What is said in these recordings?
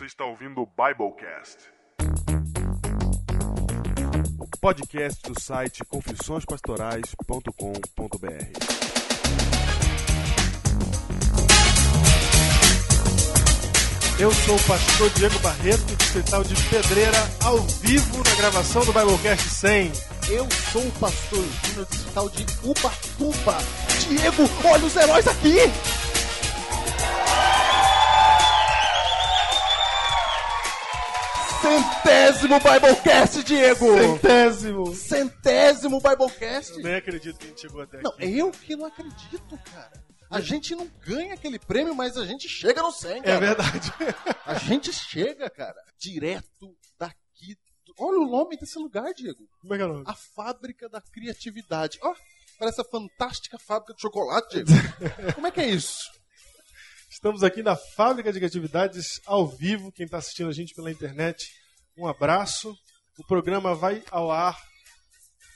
Você está ouvindo o Biblecast. Podcast do site confissõespastorais.com.br. Eu sou o pastor Diego Barreto, distrital de Pedreira, ao vivo na gravação do Biblecast 100. Eu sou o pastor Júnior distrital de Ubatuba. Diego, olha os heróis aqui! Centésimo Biblecast, Diego! Centésimo! Centésimo Biblecast! Eu nem acredito que a gente chegou até Não, aqui. eu que não acredito, cara. A gente não ganha aquele prêmio, mas a gente chega no 100, cara. É verdade. A gente chega, cara, direto daqui. do- Olha o nome desse lugar, Diego. Como é que é o nome? A Fábrica da Criatividade. Ó, parece a fantástica fábrica de chocolate, Diego. Como é que é isso? Estamos aqui na Fábrica de Criatividades, ao vivo. Quem está assistindo a gente pela internet, um abraço. O programa vai ao ar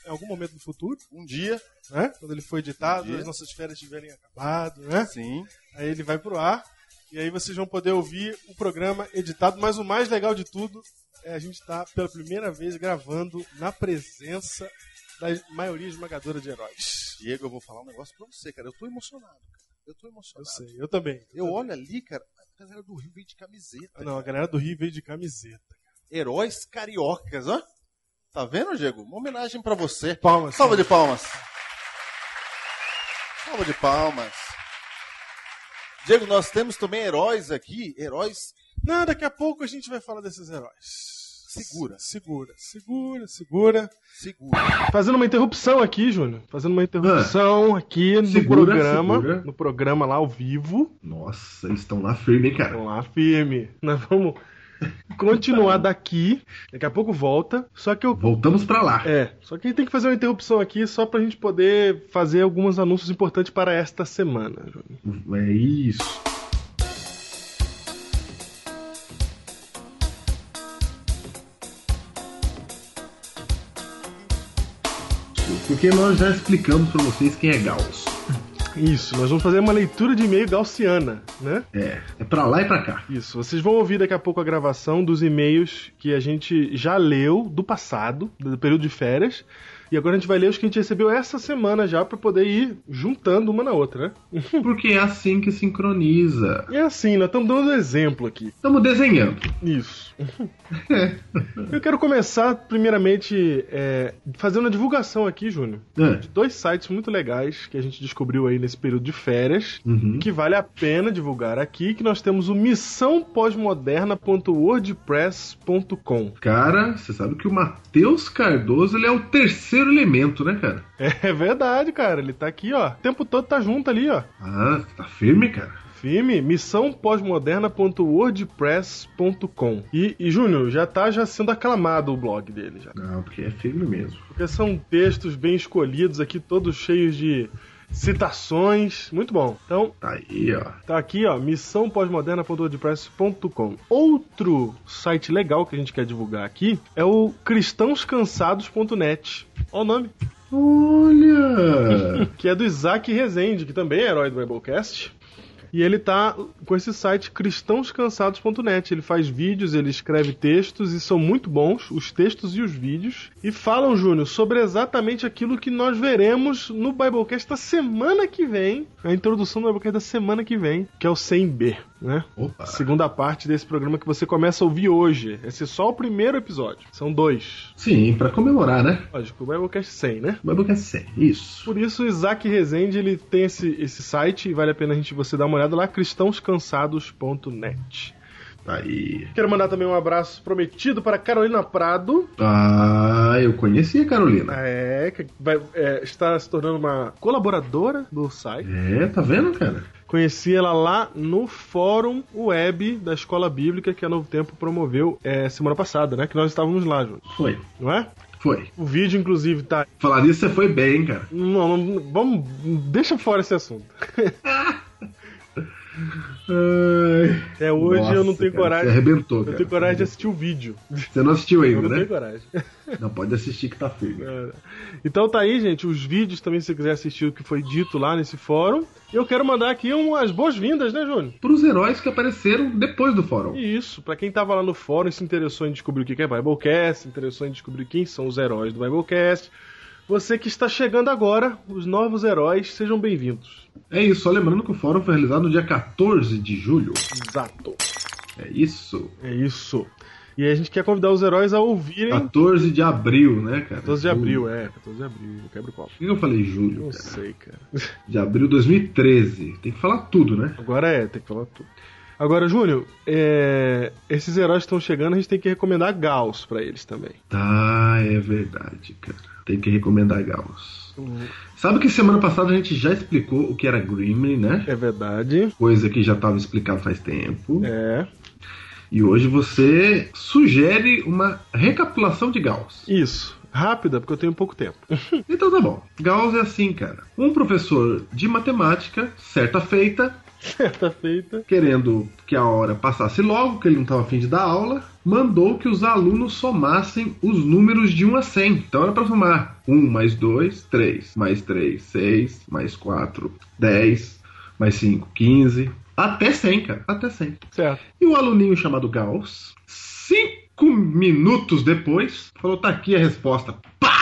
em algum momento do futuro, Um dia. né? Quando ele for editado, Um as nossas férias tiverem acabado, né? Sim. Aí ele vai pro ar e aí vocês vão poder ouvir o programa editado. Mas o mais legal de tudo é a gente estar pela primeira vez gravando na presença da maioria esmagadora de heróis. Diego, eu vou falar um negócio pra você, cara. Eu tô emocionado, cara. Eu tô Eu emocionado. sei, eu também. Eu também. olho ali, cara, a galera do Rio veio de camiseta. Não, a cara. galera do Rio veio de camiseta. Heróis cariocas, ó. Tá vendo, Diego? Uma homenagem pra você. Palmas. Salva de palmas. Salva de palmas. Diego, nós temos também heróis aqui, heróis Não, daqui a pouco a gente vai falar desses heróis. Segura. Segura, segura, segura. seguros. Fazendo uma interrupção aqui, Júnior. Fazendo uma interrupção aqui no Segura, programa. segura. No programa lá ao vivo. Nossa, eles estão lá firme, hein, cara? Vamos lá, firme. Nós vamos continuar daqui. Daqui a pouco volta. Só que eu. Voltamos pra lá. É, só que a gente tem que fazer uma interrupção aqui só pra gente poder fazer alguns anúncios importantes para esta semana. Júnior. É isso. Porque nós já explicamos pra vocês quem é Gauss. Isso, nós vamos fazer uma leitura de e-mail gaussiana, né? É, é pra lá e pra cá. Isso, vocês vão ouvir daqui a pouco a gravação dos e-mails que a gente já leu do passado, do período de férias. E agora a gente vai ler os que a gente recebeu essa semana já pra poder ir juntando uma na outra, né? Porque é assim que sincroniza. É assim, nós estamos dando um exemplo aqui. Estamos desenhando. Isso. Eu quero começar, primeiramente, é, fazendo uma divulgação aqui, Júnior, É. de dois sites muito legais que a gente descobriu aí nesse período de férias, Uhum. que vale a pena divulgar aqui, que nós temos o missãopósmoderna.wordpress.com. Cara, você sabe que o Matheus Cardoso ele é o terceiro elemento, né, cara? É verdade, cara, ele tá aqui, ó, o tempo todo tá junto ali, ó. Ah, tá firme, cara. Firme, missãopósmoderna.wordpress.com. E, e Júnior, já tá já sendo aclamado o blog dele já. Não, porque é firme mesmo. Porque são textos bem escolhidos aqui, todos cheios de citações. Muito bom. Então, Tá aí, ó. tá aqui, ó, missãopósmoderna.wordpress.com. Outro site legal que a gente quer divulgar aqui é o cristãoscansados.net. Olha o nome. Olha! Que é do Isaac Rezende, que também é herói do Biblecast. E ele tá com esse site cristãoscansados.net. Ele faz vídeos, ele escreve textos e são muito bons, os textos e os vídeos. E falam, Júnior, sobre exatamente aquilo que nós veremos no Biblecast da semana que vem. A introdução do Biblecast da semana que vem, que é o 100B, né? Opa! Segunda parte desse programa que você começa a ouvir hoje. Esse é só o primeiro episódio. São dois. Sim, pra comemorar, né? Lógico, o Biblecast 100, né? Biblecast 100, isso. Por isso, o Isaac Rezende ele tem esse, esse site e vale a pena a gente você dar uma olhada lá, cristãoscansados.net. Aí. Quero mandar também um abraço prometido para Carolina Prado, Ah, eu conheci a Carolina. é, que vai, é, está se tornando uma colaboradora do site. É, tá vendo, cara? Conheci ela lá no fórum web da Escola Bíblica que a Novo Tempo promoveu é, semana passada, né? Que nós estávamos lá juntos, Foi, não é? foi. O vídeo, inclusive, tá. Falar nisso, você foi bem, cara. Não, não, vamos. Deixa fora esse assunto. Ai, Até hoje eu não nossa, tenho cara, coragem. Você arrebentou, Eu cara. tenho coragem de assistir o vídeo. Você não assistiu Eu ainda, não né? tenho coragem. Não pode assistir que tá firme. É. Então tá aí, gente, os vídeos também, se você quiser assistir o que foi dito lá nesse fórum. E eu quero mandar aqui umas boas-vindas, né, Júnior? Pros heróis que apareceram depois do fórum. Isso, pra quem tava lá no fórum e se interessou em descobrir o que é Biblecast, se interessou em descobrir quem são os heróis do Biblecast. Você que está chegando agora, os novos heróis, sejam bem-vindos. É isso, só lembrando que o fórum foi realizado no dia 14 de julho. Exato. É isso. É isso. E aí a gente quer convidar os heróis a ouvirem. 14 de abril, né, cara? 14 de abril, é, 14 de abril, quebra o copo. Por que eu falei julho, Não cara? sei, cara. De abril de 2013. Tem que falar tudo, né? Agora é, tem que falar tudo. Agora, Júnior, é, esses heróis estão chegando, a gente tem que recomendar Gauss pra eles também. Tá, é verdade, cara. Tem que recomendar Gauss. Sabe que semana passada a gente já explicou o que era Gremlin, né? É verdade. Coisa que já estava explicado faz tempo. É. E hoje você sugere uma recapitulação de Gauss. Isso. Rápida, porque eu tenho pouco tempo. Então tá bom. Gauss é assim, cara. Um professor de matemática, certa feita, Certa feita. querendo que a hora passasse logo, que ele não estava afim de dar aula, mandou que os alunos somassem os números de 1 a 100. Então era para somar 1 mais 2, 3, mais 3, 6, mais 4, 10, mais 5, 15, até 100, cara, até 100. Certo. E o aluninho chamado Gauss, cinco minutos depois, falou: tá aqui a resposta. Pá!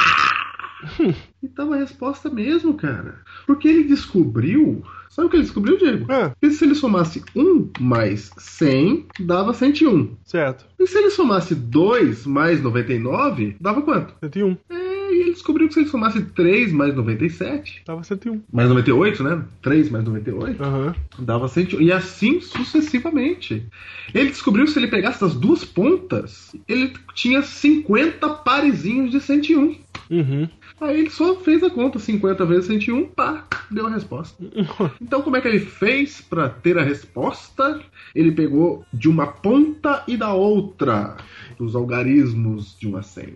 e tava a resposta mesmo, cara. Porque ele descobriu. Sabe o que ele descobriu, Diego? Ah, Que se ele somasse 1 mais 100, dava 101. certo. E se ele somasse 2 mais 99, dava quanto? 101. É, ele descobriu que se ele somasse 3 mais 97, Tava 101. mais 98, né? 3 mais 98, Aham. dava 101. E assim sucessivamente. Ele descobriu que se ele pegasse as duas pontas, ele tinha 50 parezinhos de 101. Uhum. Aí ele só fez a conta, 50 vezes 101, pá, deu a resposta. Então como é que ele fez para ter a resposta? Ele pegou de uma ponta e da outra dos algarismos de uma 100.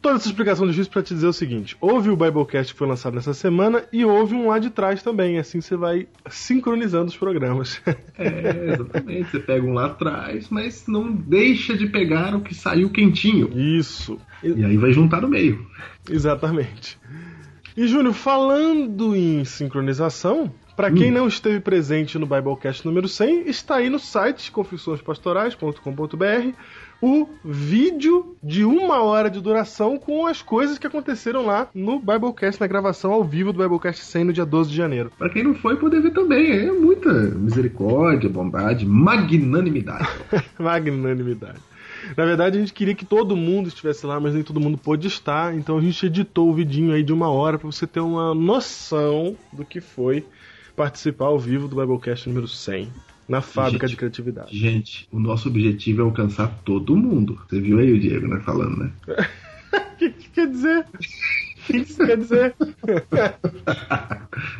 Toda essa explicação difícil pra te dizer o seguinte: houve o Biblecast que foi lançado nessa semana e houve um lá de trás também. Assim você vai sincronizando os programas. É, exatamente. Você pega um lá atrás, mas não deixa de pegar o que saiu quentinho. Isso. E aí vai juntar no meio. Exatamente. E Júnior, falando em sincronização, para quem não esteve presente no Biblecast número 100, está aí no site confissõespastorais.com.br o vídeo de uma hora de duração com as coisas que aconteceram lá no Biblecast, na gravação ao vivo do Biblecast 100 no dia 12 de janeiro. Pra quem não foi, poder ver também. É muita misericórdia, bondade, magnanimidade. Magnanimidade. Na verdade, a gente queria que todo mundo estivesse lá, mas nem todo mundo pôde estar, então a gente editou o vidinho aí de uma hora para você ter uma noção do que foi participar ao vivo do Biblecast número 100 na fábrica Gente. de criatividade. Gente, o nosso objetivo é alcançar todo mundo. Você viu aí o Diego, né, falando, né? O que, que quer dizer? O que isso quer dizer?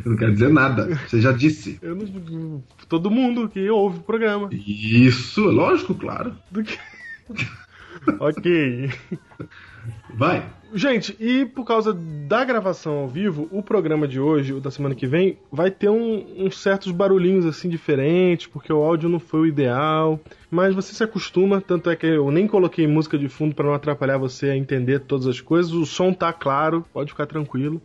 Eu não quero dizer nada. Você já disse. Eu não, todo mundo que ouve o programa. Isso, lógico, claro. Do que... ok. Vai. Gente, e por causa da gravação ao vivo, o programa de hoje, o da semana que vem, vai ter um- uns certos barulhinhos assim diferentes, porque o áudio não foi o ideal. Mas você se acostuma, tanto é que eu nem coloquei música de fundo para não atrapalhar você a entender todas as coisas. O som tá claro, pode ficar tranquilo.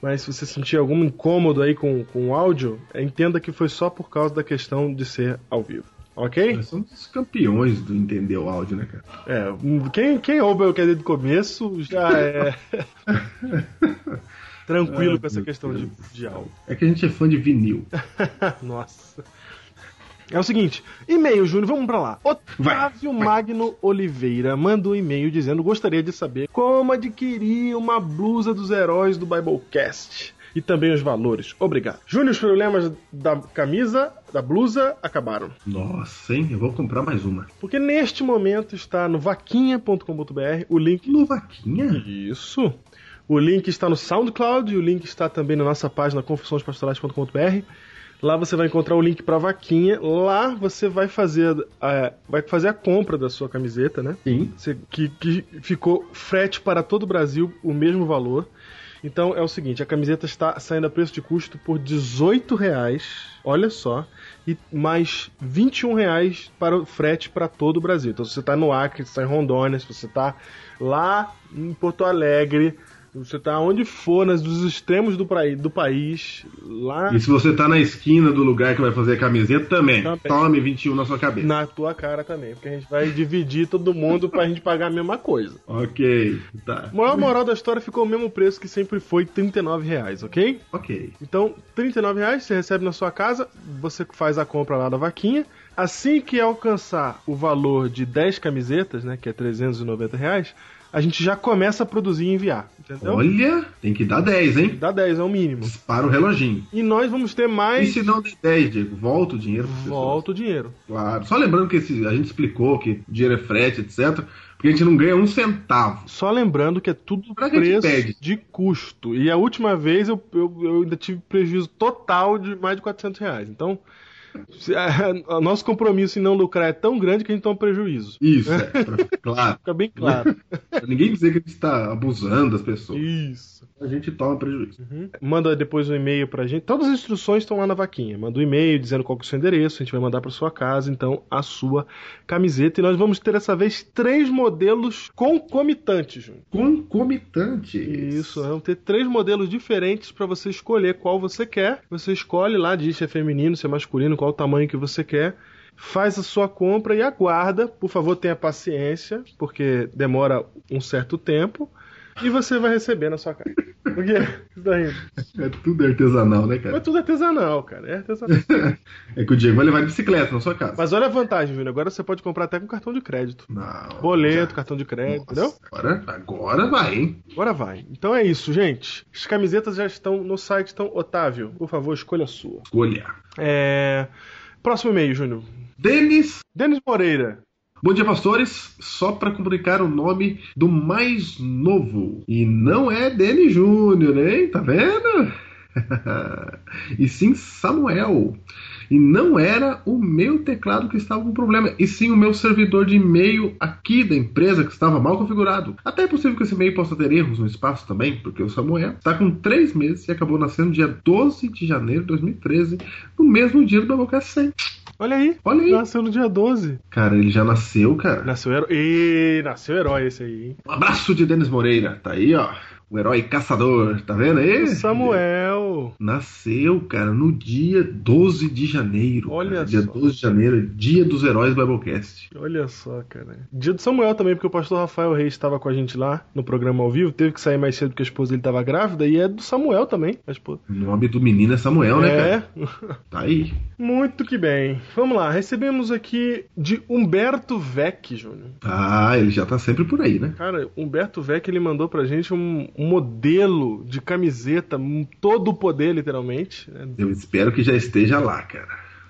Mas se você sentir algum incômodo aí com, com o áudio, entenda que foi só por causa da questão de ser ao vivo. Ok? Nós somos os campeões do entender o áudio, né, cara? É, quem, quem ouve o que é desde o começo já é tranquilo Ai, com essa questão de, Deus. de áudio. É que a gente é fã de vinil. Nossa. É o seguinte, e-mail, Júnior, vamos pra lá. Otávio Magno Oliveira manda um e-mail dizendo gostaria de saber como adquirir uma blusa dos heróis do Biblecast. E também os valores. Obrigado. Júnior, os problemas da camisa, da blusa, acabaram. Nossa, hein? Eu vou comprar mais uma. Porque neste momento está no vaquinha.com.br o link Novaquinha? Isso. O link está no SoundCloud e o link está também na nossa página confissõespastorais.com.br. Lá você vai encontrar o link para vaquinha. Lá você vai fazer a, vai fazer a compra da sua camiseta, né? Sim. Você- que, que ficou frete para todo o Brasil o mesmo valor. Então é o seguinte, a camiseta está saindo a preço de custo por 18 reais, olha só, e mais 21 reais para o frete para todo o Brasil. Então se você está no Acre, se está em Rondônia, se você está lá em Porto Alegre, você tá onde for, nas, dos extremos do, praí- do país, lá E se você tá na esquina do lugar que vai fazer a camiseta, também. Também. Tome 21 na sua cabeça. na tua cara também, porque a gente vai dividir todo mundo pra gente pagar a mesma coisa. Ok, tá. A maior moral da história ficou o mesmo preço que sempre foi, 39 reais, ok? Ok. Então, 39 reais você recebe na sua casa, você faz a compra lá da vaquinha. Assim que alcançar o valor de 10 camisetas, né, que é 390 reais, a gente já começa a produzir e enviar, entendeu? Olha, tem que dar 10, hein? Dá 10, é o mínimo. Dispara o reloginho. E nós vamos ter E mais... se não der 10, Diego? Volta o dinheiro. Volta o dinheiro. Claro. Só lembrando que esse- a gente explicou que dinheiro é frete, etc. Porque a gente não ganha um centavo. Só lembrando que é tudo Pra que a gente preço pede? de custo. E a última vez eu, eu, eu ainda tive prejuízo total de mais de 400 reais. Então, a- nosso compromisso em não lucrar é tão grande que a gente toma prejuízo. Isso, é. Pra claro. Fica bem claro. Pra ninguém dizer que a gente está abusando das pessoas. Isso. A gente toma prejuízo. Manda depois um e-mail pra gente. Todas as instruções estão lá na vaquinha. Manda um e-mail dizendo qual é o seu endereço. A gente vai mandar pra sua casa, então, a sua camiseta. E nós vamos ter dessa vez três modelos concomitantes, Júnior. Concomitante. Isso, vão ter três modelos diferentes para você escolher qual você quer. Você escolhe lá, diz se é feminino, se é masculino, qual o tamanho que você quer. Faz a sua compra e aguarda. Por favor, tenha paciência, porque demora um certo tempo. E você vai receber na sua casa. O quê? Você tá rindo? É tudo artesanal, né, cara? Mas tudo artesanal, cara. É artesanal. É que o Diego vai levar de bicicleta na sua casa. Mas olha a vantagem, Júnior. Agora você pode comprar até com cartão de crédito. Não. Boleto, já- cartão de crédito, Nossa, entendeu? Agora, agora vai, hein? Agora vai. Então é isso, gente. As camisetas já estão no site. Então, Otávio, por favor, escolha a sua. Escolha. É... Próximo e-mail, Júnior. Denis. Denis Moreira. Bom dia, pastores. Só para comunicar o nome do mais novo. E não é Denis Júnior, hein? Tá vendo? e sim Samuel. E não era o meu teclado que estava com problema, e sim o meu servidor de e-mail aqui da empresa que estava mal configurado. Até é possível que esse e-mail possa ter erros no espaço também, porque o Samuel está com 3 meses e acabou nascendo dia 12 de janeiro de 2013, no mesmo dia do Doublecast 100. Olha aí. Olha aí. Nasceu no dia 12. Cara, ele já nasceu, cara. Nasceu herói. Ih, nasceu herói esse aí, hein? Um abraço de Denis Moreira. Tá aí, ó. O herói caçador. Tá vendo aí? Samuel. Nasceu, cara, no dia 12 de janeiro. Olha cara. Dia só. 12 de janeiro, dia dos heróis Biblecast. Olha só, cara. Dia do Samuel também, porque o pastor Rafael Reis estava com a gente lá no programa ao vivo. Teve que sair mais cedo porque a esposa dele estava grávida. E é do Samuel também, a esposa. O nome do menino é Samuel, né, é. cara? Tá aí. Muito que bem. Vamos lá. Recebemos aqui de Humberto Vec, Júnior. Ah, ele já tá sempre por aí, né? Cara, Humberto Vec ele mandou pra gente um modelo de camiseta, todo o poder, literalmente. né? Eu espero que já esteja lá, cara.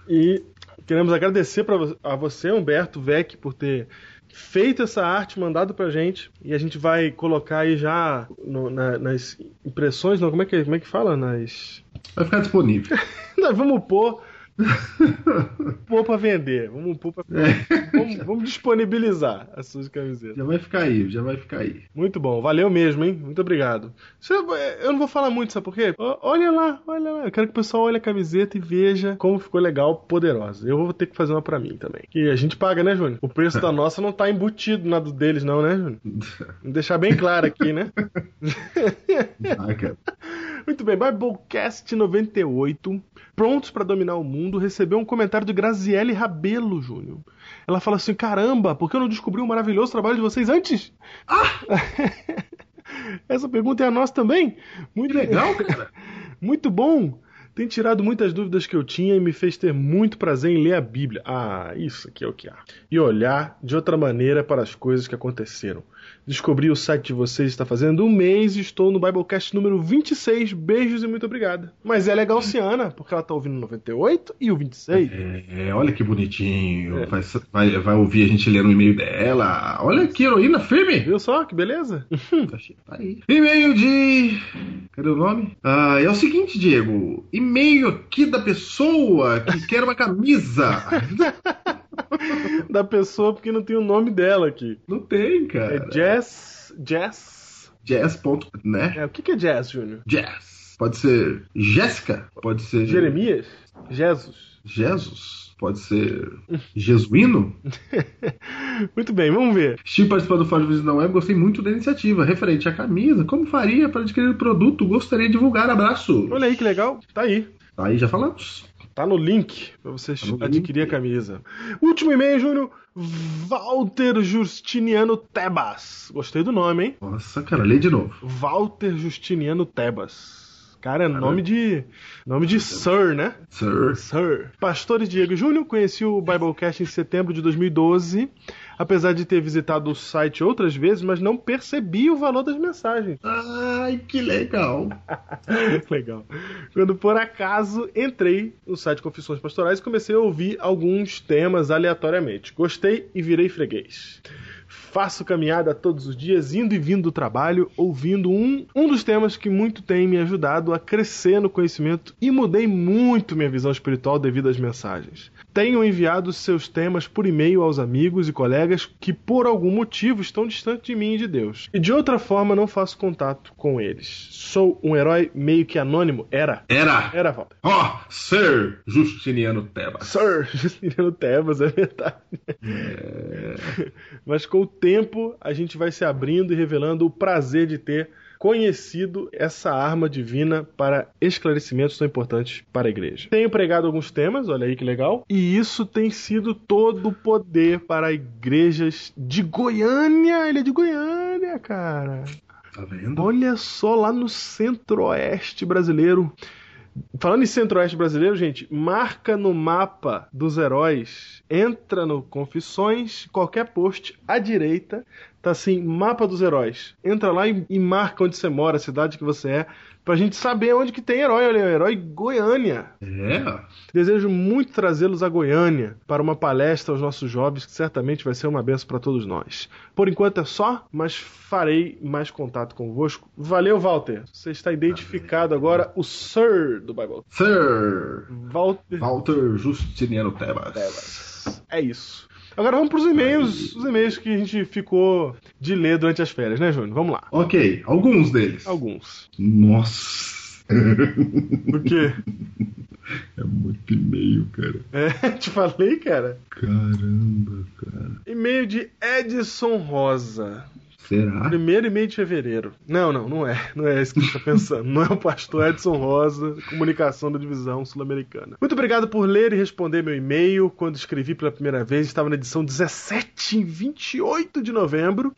E queremos agradecer pra, a você, Humberto Vec, por ter feito essa arte, mandado pra gente. E a gente vai colocar aí já no- na- nas impressões, não, como é que, como é que fala? Nas. Vai ficar disponível. Nós vamos pôr. pôr pra vender. Vamos pôr pra. Vamos, vamos disponibilizar as suas camisetas. Já vai ficar aí, já vai ficar aí. Muito bom, valeu mesmo, hein? Muito obrigado. Você- Eu não vou falar muito, sabe por quê? Olha lá, olha lá. Eu quero que o pessoal olhe a camiseta e veja como ficou legal, poderosa. Eu vou ter que fazer uma pra mim também. E a gente paga, né, Júnior? O preço da nossa não tá embutido na do deles, não, né, Júnior? Vou deixar bem claro aqui, né? Ah, cara. Muito bem, Biblecast 98, prontos pra dominar o mundo, recebeu um comentário de Graziele Rabelo, Júnior. Ela fala assim: caramba, por que eu não descobri o maravilhoso trabalho de vocês antes? Essa pergunta é a nossa também. Muito Que legal, cara. Muito bom. Tem tirado muitas dúvidas que eu tinha e me fez ter muito prazer em ler a Bíblia. Ah, isso aqui é o que há. E olhar de outra maneira para as coisas que aconteceram. Descobri o site de vocês está fazendo um mês e estou no Biblecast número 26. Beijos e muito obrigada. Mas é legal Ciana, porque ela está ouvindo o 98 e o 26. É, olha que bonitinho. Vai, vai, vai ouvir a gente ler o e-mail dela. Olha que heroína firme. Viu só que beleza? Tá tá aí. E-mail de. Cadê o nome? Ah, é o seguinte, Diego. E-mail aqui da pessoa que quer uma camisa. da pessoa porque não tem o nome dela aqui. Não tem, É cara. Jess. Jess. jazz.net. É, o que que é jazz, Júnior? Jazz. Pode ser Jéssica, pode ser Jeremias? Jesus? Jesus, pode ser Jesuíno. Muito bem, vamos ver. Estive participando do Fórum Visão Web, gostei muito da iniciativa. Referente à camisa, como faria para adquirir o produto? Gostaria de divulgar. Abraço. Olha aí que legal. Tá aí. Aí já falamos. Tá no link pra você Tá adquirir link. a camisa. Último e-mail, Júnior. Walter Justiniano Tebas. Gostei do nome, hein? Nossa, cara, lê de novo. Walter Justiniano Tebas. Cara, é nome de. Nome de Sir, né? Sir. Sir. Pastor Diego Júnior, conheci o Biblecast em setembro de 2012. Apesar de ter visitado o site outras vezes, mas não percebi o valor das mensagens. Ai, que legal. Legal. Quando por acaso entrei no site Confissões Pastorais e comecei a ouvir alguns temas aleatoriamente. Gostei e virei freguês. Faço caminhada todos os dias, indo e vindo do trabalho, ouvindo um, um dos temas que muito tem me ajudado a crescer no conhecimento e mudei muito minha visão espiritual devido às mensagens. Tenho enviado seus temas por e-mail aos amigos e colegas que, por algum motivo, estão distantes de mim e de Deus. E de outra forma, não faço contato com eles. Sou um herói meio que anônimo. Era. Era. Era, Walter. Ó, Sir Justiniano Tebas. Sir Justiniano Tebas, é verdade. Mas com o tempo, a gente vai se abrindo e revelando o prazer de ter conhecido essa arma divina para esclarecimentos tão importantes para a igreja. Tenho pregado alguns temas, olha aí que legal, e isso tem sido todo o poder para igrejas de Goiânia. Ele é de Goiânia, cara. Tá vendo? Olha só lá no centro-oeste brasileiro. Falando em centro-oeste brasileiro, gente, marca no mapa dos heróis, entra no Confissões, qualquer post à direita, tá assim, mapa dos heróis. Entra lá e, e marca onde você mora, a cidade que você é, pra gente saber onde que tem herói. Olha, herói Goiânia. É. Desejo muito trazê-los a Goiânia para uma palestra aos nossos jovens, que certamente vai ser uma benção para todos nós. Por enquanto é só, mas farei mais contato convosco. Valeu, Walter. Você está identificado agora o Sir do Bible. Sir Walter. Walter Justiniano Tebas. É isso. Agora vamos para os e-mails, os e-mails que a gente ficou de ler durante as férias, né, Júnior? Vamos lá. Ok, alguns deles. Alguns. Nossa. Por quê? É muito e-mail, cara. É, te falei, cara. Caramba, cara. E-mail de Edson Rosa. Será? Primeiro e-mail de fevereiro. Não, não, não é. Não é isso que você está pensando. Não é o pastor Edson Rosa, comunicação da divisão sul-americana. Muito obrigado por ler e responder meu e-mail. Quando escrevi pela primeira vez, estava na edição 17, em 28 de novembro.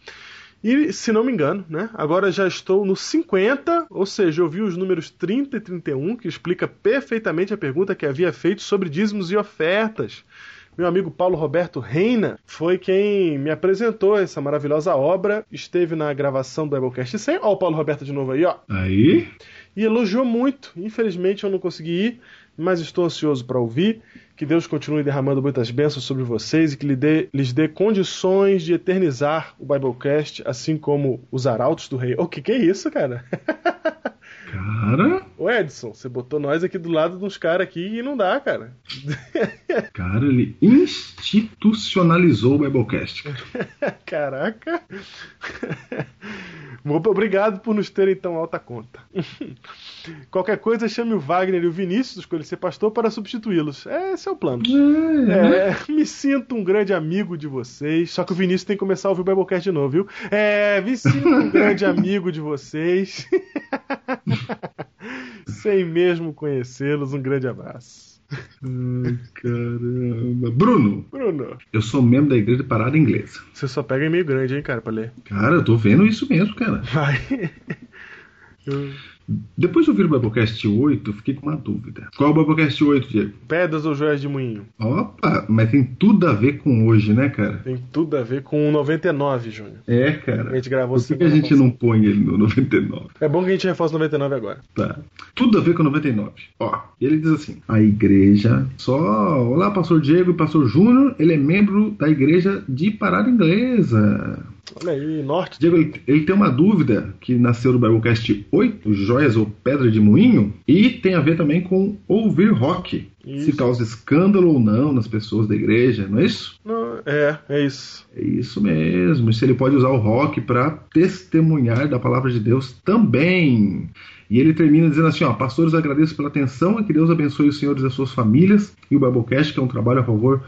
E, se não me engano, né? Agora já estou no 50, ou seja, eu vi os números 30 e 31, que explica perfeitamente a pergunta que havia feito sobre dízimos e ofertas. Meu amigo Paulo Roberto Reina foi quem me apresentou essa maravilhosa obra. Esteve na gravação do Biblecast 100. Ó, o Paulo Roberto de novo aí, ó. Aí? E elogiou muito. Infelizmente eu não consegui ir, mas estou ansioso para ouvir. Que Deus continue derramando muitas bênçãos sobre vocês e que lhe dê- lhes dê condições de eternizar o Biblecast, assim como os arautos do rei. O que, que é isso, cara? Cara, Ô Edson, você botou nós aqui do lado uns caras aqui e não dá, cara. cara, ele institucionalizou o Biblecast. Caraca. Obrigado por nos terem tão alta conta. Qualquer coisa, chame o Wagner e o Vinícius Escolha Ser Pastor para substituí-los. É, Esse é o plano. É, me sinto um grande amigo de vocês. Só que o Vinícius tem que começar a ouvir o Biblecast de novo, viu? É, me sinto um grande amigo de vocês. Sem mesmo conhecê-los, um grande abraço. Ai, caramba. Bruno, Bruno, eu sou membro da Igreja Parada Inglesa. você só pega e-mail grande, hein, cara, pra ler. Cara, eu tô vendo isso mesmo, cara. Vai. Eu- Depois de ouvir o Biblecast 8, eu fiquei com uma dúvida. Qual é o Biblecast 8, Diego? Pedras ou joias de moinho? Opa, mas tem tudo a ver com hoje, né, cara? Tem tudo a ver com o 99, Júnior. É, A cara. gente gravou Por que, que a gente não põe ele no 99? É bom que a gente reforce o 99 agora. Tá. Tudo a ver com 99. Ó, e ele diz assim: a igreja só. Olá, pastor Diego e pastor Júnior. Ele é membro da igreja de Parada Inglesa. Olha aí, norte. Diego, ele, ele tem uma dúvida que nasceu do Biblecast 8, joias ou pedra de moinho, e tem a ver também com ouvir rock. Isso. Se causa escândalo ou não nas pessoas da igreja, não é isso? Não, é, é isso. É isso mesmo. E se ele pode usar o rock para testemunhar da palavra de Deus também. E ele termina dizendo assim: ó, pastores, agradeço pela atenção e que Deus abençoe os senhores e as suas famílias e o Biblecast, que é um trabalho a favor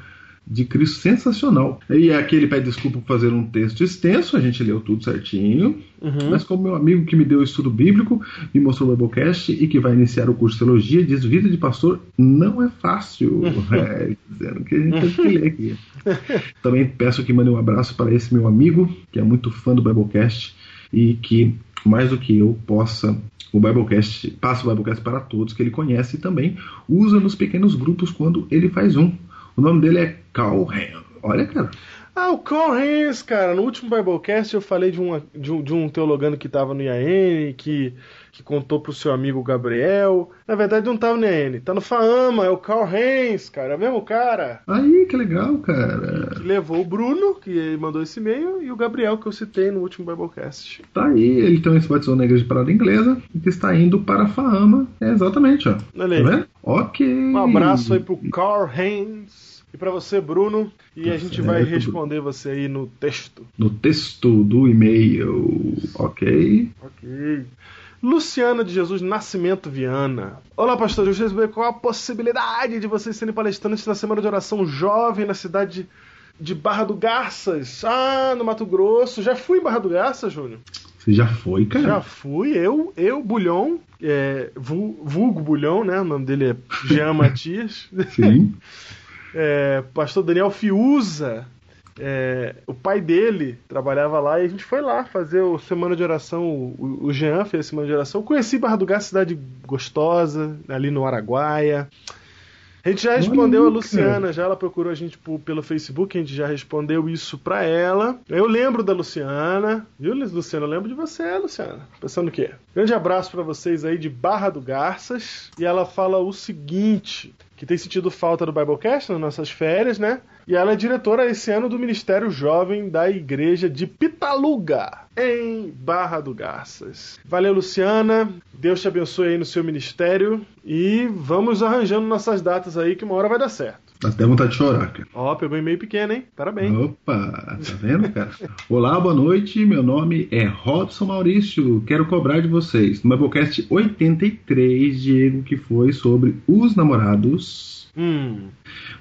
de Cristo sensacional. E aqui ele pede desculpa por fazer um texto extenso, a gente leu tudo certinho. Uhum. Mas como meu amigo que me deu o estudo bíblico, me mostrou o Biblecast e que vai iniciar o curso de teologia, diz vida de pastor não é fácil. É, dizendo que a gente tem que ler aqui. Também peço que mande um abraço para esse meu amigo, que é muito fã do Biblecast e que, mais do que eu, possa o Biblecast, passa o Biblecast para todos que ele conhece e também usa nos pequenos grupos quando ele faz um. O nome dele é Carl Ham. Olha, cara. Ah, o Carl Haynes, cara. No último Biblecast eu falei de, uma, de, um, de um teologano que tava no IAN, que, que contou pro seu amigo Gabriel. Na verdade não tava no IAN, tá no Faama, é o Carl Haynes, cara. É o mesmo cara. Aí, que legal, cara. Que levou o Bruno, que mandou esse e-mail, e o Gabriel, que eu citei no último Biblecast. Tá aí, ele também se batizou na igreja de parada inglesa e que está indo para a Fama. É exatamente, ó. Olha aí. Tá vendo? Ok. Um abraço aí pro Carl Haynes. E pra você, Bruno. E Tá a gente certo, vai responder você aí no texto. No texto do e-mail. Ok. Ok. Luciana de Jesus Nascimento Viana. Olá, pastor. Eu gostaria de saber qual a possibilidade de vocês serem palestrantes na semana de oração jovem na cidade de Barra do Garças. Ah, no Mato Grosso. Já fui em Barra do Garças, Júnior? Você já foi, cara? Já fui. Eu, eu Bulhão, é, vul- vulgo Bulhão, né? O nome dele é Jean Matias. Sim. É, pastor Daniel Fiuza, é, o pai dele trabalhava lá e a gente foi lá fazer o semana de oração. O, o Jean fez a semana de oração. Conheci Barra do Gás, cidade gostosa, ali no Araguaia. A gente já respondeu a Luciana, já ela procurou a gente pelo Facebook, a gente já respondeu isso pra ela. Eu lembro da Luciana, viu, Luciana? Eu lembro de você, Luciana. Pensando o quê? Grande abraço pra vocês aí de Barra do Garças. E ela fala o seguinte: que tem sentido falta do Biblecast nas nossas férias, né? E ela é diretora esse ano do Ministério Jovem da Igreja de Pitaluga, em Barra do Garças. Valeu, Luciana. Deus te abençoe aí no seu ministério. E vamos arranjando nossas datas aí, que uma hora vai dar certo. Dá até vontade de chorar, cara. Ó, pegou e-mail pequeno, hein? Parabéns. Opa, tá vendo, cara? Olá, boa noite. Meu nome é Robson Maurício. Quero cobrar de vocês no Biblecast 83, Diego, que foi sobre os namorados. Hum,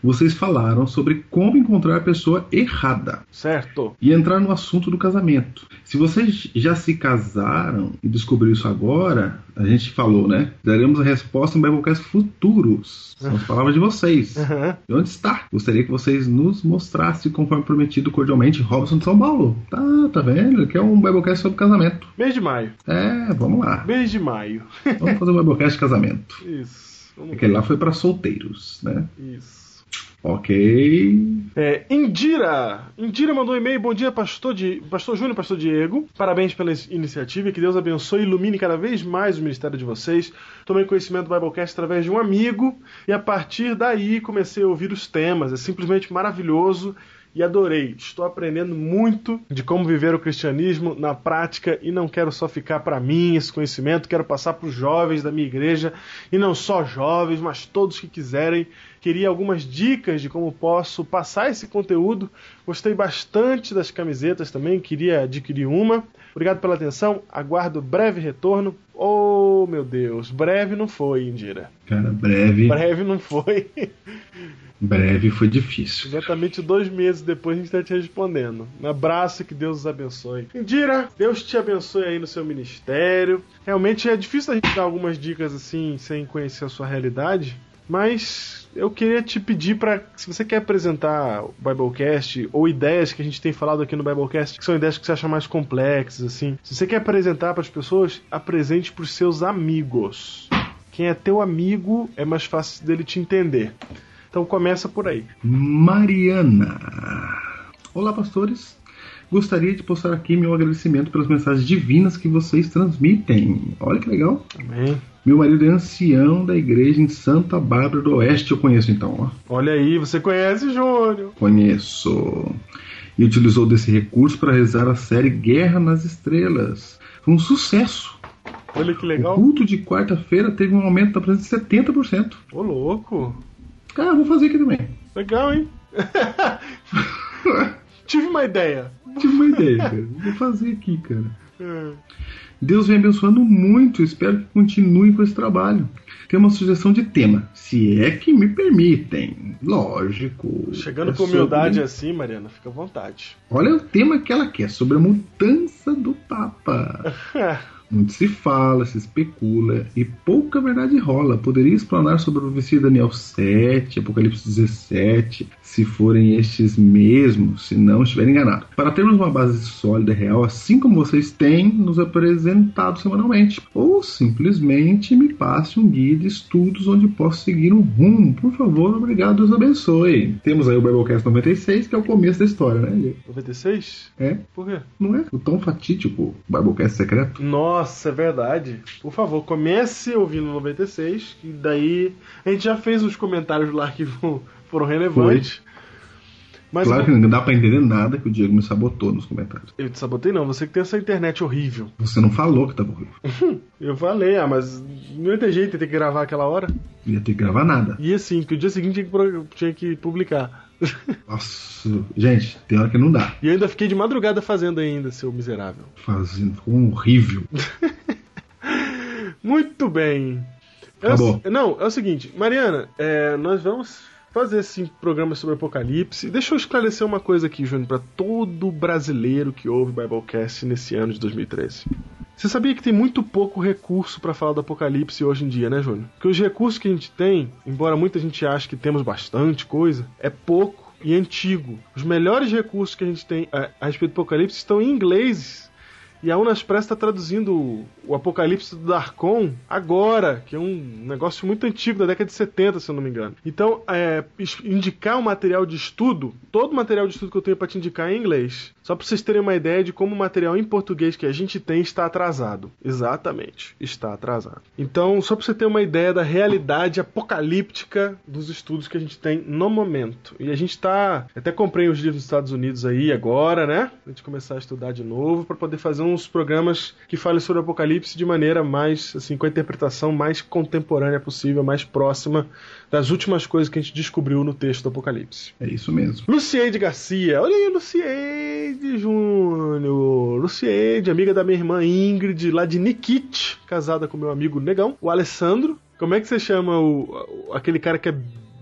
Vocês falaram sobre como encontrar a pessoa errada certo. e entrar no assunto do casamento. Se vocês já se casaram e descobriram isso agora, a gente falou, né? Daremos a resposta em Biblecast futuros. São as palavras de vocês. Aham. E onde está? Gostaria que vocês nos mostrassem, conforme prometido cordialmente, Robson de São Paulo. Tá, tá vendo? Que é um Biblecast sobre casamento. Mês de maio. É, vamos lá. Mês de maio. Vamos fazer um Biblecast de casamento. Isso. Vamos Aquele lá foi para solteiros, né? Isso. Ok. É, Indira! Indira mandou um e-mail. Bom dia, pastor, Di... pastor Júnior, pastor Diego. Parabéns pela iniciativa e que Deus abençoe e ilumine cada vez mais o ministério de vocês. Tomei conhecimento do Biblecast através de um amigo e a partir daí comecei a ouvir os temas. É simplesmente maravilhoso e adorei. Estou aprendendo muito de como viver o cristianismo na prática e não quero só ficar para mim esse conhecimento, quero passar para os jovens da minha igreja e não só jovens, mas todos que quiserem. Queria algumas dicas de como posso passar esse conteúdo. Gostei bastante das camisetas também, queria adquirir uma. Obrigado pela atenção, aguardo breve retorno. Oh, meu Deus, breve não foi, Indira. Cara, breve. Breve não foi. Breve foi difícil. Exatamente dois meses depois a gente está te respondendo. Um abraço que Deus os abençoe. Indira, Deus te abençoe aí no seu ministério. Realmente é difícil a gente dar algumas dicas assim sem conhecer a sua realidade, mas eu queria te pedir para, se você quer apresentar o Biblecast ou ideias que a gente tem falado aqui no Biblecast, que são ideias que você acha mais complexas assim, se você quer apresentar para as pessoas, apresente para os seus amigos. Quem é teu amigo é mais fácil dele te entender. Então começa por aí. Mariana. Olá, pastores. Gostaria de postar aqui meu agradecimento pelas mensagens divinas que vocês transmitem. Olha que legal. Amém. Meu marido é ancião da igreja em Santa Bárbara do Oeste. Eu conheço então, ó. Olha aí, você conhece Júnior. Conheço. e utilizou desse recurso para realizar a série Guerra nas Estrelas. Foi um sucesso. Olha que O legal. culto de quarta-feira teve um aumento da presença de 70%. Ô, louco. Cara, vou fazer aqui também. Legal, hein? Tive uma ideia. Tive uma ideia, cara. Vou fazer aqui, cara. É. Deus vem abençoando muito. Espero que continue com esse trabalho. Tem uma sugestão de tema, se é que me permitem. Lógico. Chegando É com humildade sobre- assim, Mariana, fica à vontade. Olha o tema que ela quer, sobre a mudança do Papa. Muito se fala, se especula e pouca verdade rola. Poderia explanar sobre a profecia Daniel 7, Apocalipse 17, se forem estes mesmos, se não estiver enganado. Para termos uma base sólida e real, assim como vocês têm nos apresentado semanalmente. Ou simplesmente me passe um guia de estudos onde posso seguir um rumo. Por favor, obrigado, Deus abençoe. Temos aí o Biblecast 96, que é o começo da história, né? Diego? 96? É, Por quê? não é? O tão fatídico Biblecast secreto. Nossa, é verdade. Por favor, comece ouvindo 96, que daí a gente já fez os comentários lá que foram- relevantes. Mas claro que não dá pra entender nada que o Diego me sabotou nos comentários. eu te sabotei não, você que tem essa internet horrível. Você não falou que tava horrível. Eu falei, ah, mas não ia ter jeito, ia ter que gravar aquela hora. Não ia ter que gravar nada. E assim, que o dia seguinte tinha que, tinha que publicar. Nossa, gente, tem hora que não dá. E eu ainda fiquei de madrugada fazendo ainda, seu miserável. Fazendo, ficou horrível. Muito bem. É Acabou. se- não, é o seguinte, Mariana, é, nós vamos fazer esse programa sobre Apocalipse. Deixa eu esclarecer uma coisa aqui, Júnior, para todo brasileiro que ouve Biblecast nesse ano de 2013. Você sabia que tem muito pouco recurso para falar do Apocalipse hoje em dia, né, Júnior? Porque os recursos que a gente tem, embora muita gente ache que temos bastante coisa, é pouco e antigo. Os melhores recursos que a gente tem a, a respeito do Apocalipse estão em inglês e a Unapress está traduzindo o- Apocalipse do Darkon agora, que é um negócio muito antigo, da década de 70, se eu não me engano. Então, é, indicar o material de estudo, todo o material de estudo que eu tenho para te indicar é em inglês. Só para vocês terem uma ideia de como o material em português que a gente tem está atrasado. Exatamente, está atrasado. Então, só para você ter uma ideia da realidade apocalíptica dos estudos que a gente tem no momento. E a gente está. Até comprei os livros dos Estados Unidos aí agora, né? A gente começar a estudar de novo para poder fazer uns programas que falem sobre o Apocalipse de maneira mais, assim, com a interpretação mais contemporânea possível, mais próxima das últimas coisas que a gente descobriu no texto do Apocalipse. É isso mesmo. Lucieide Garcia, olha aí, Lucieide Júnior. Lucieide, amiga da minha irmã Ingrid, lá de Nikit, casada com meu amigo Negão. O Alessandro. Como é que você chama o, o- aquele cara que é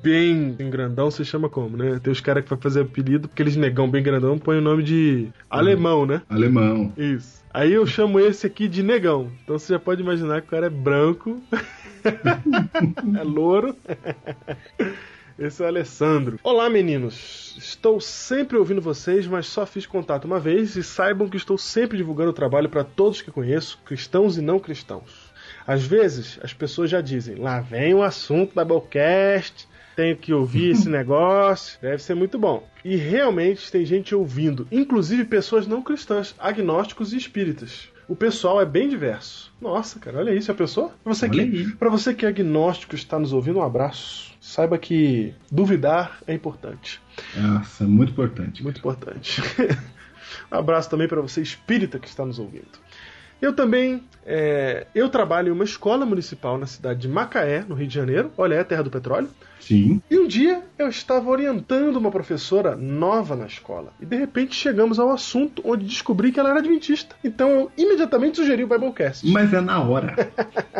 bem grandão? Você chama como, né? Tem os caras que vai fazer apelido, porque eles negão bem grandão, põe o nome de alemão, né? Alemão. Isso. Aí eu chamo esse aqui de negão. Então você já pode imaginar que o cara é branco, é louro. Esse é o Alessandro. Olá, meninos. Estou sempre ouvindo vocês, mas só fiz contato uma vez e saibam que estou sempre divulgando o trabalho para todos que conheço, cristãos e não cristãos. Às vezes, as pessoas já dizem: lá vem o assunto da Biblecast, tenho que ouvir esse negócio, deve ser muito bom. E realmente tem gente ouvindo, inclusive pessoas não cristãs, agnósticos e espíritas. O pessoal é bem diverso. Nossa, cara, olha isso, a pessoa. Pra você, Olha que, pra você que é agnóstico e está nos ouvindo, um abraço. Saiba que duvidar é importante. Nossa, é muito importante. Muito importante. um abraço também para você, espírita, que está nos ouvindo. Eu também, é, eu trabalho em uma escola municipal na cidade de Macaé, no Rio de Janeiro. Olha, é a terra do petróleo. Sim. E um dia eu estava orientando uma professora nova na escola. E de repente chegamos ao assunto onde descobri que ela era adventista. Então eu imediatamente sugeri o Biblecast. Mas é na hora.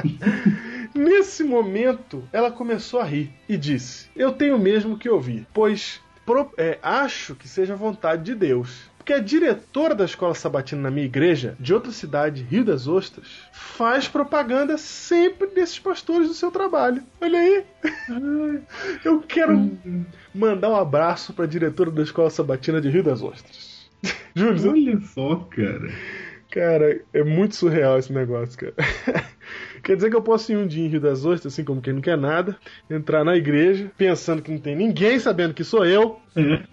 Nesse momento, ela começou a rir e disse: Eu tenho mesmo que ouvir, pois pro- é, acho que seja vontade de Deus. Porque a diretora da escola sabatina na minha igreja, de outra cidade, Rio das Ostras, faz propaganda sempre desses pastores do seu trabalho. Olha aí. Eu quero mandar um abraço para a diretora da escola sabatina de Rio das Ostras. Júlio, Olha só, cara. Cara, é muito surreal esse negócio, cara. Quer dizer que eu posso ir um dia em Rio das Ostras, assim como quem não quer nada, entrar na igreja, pensando que não tem ninguém sabendo que sou eu,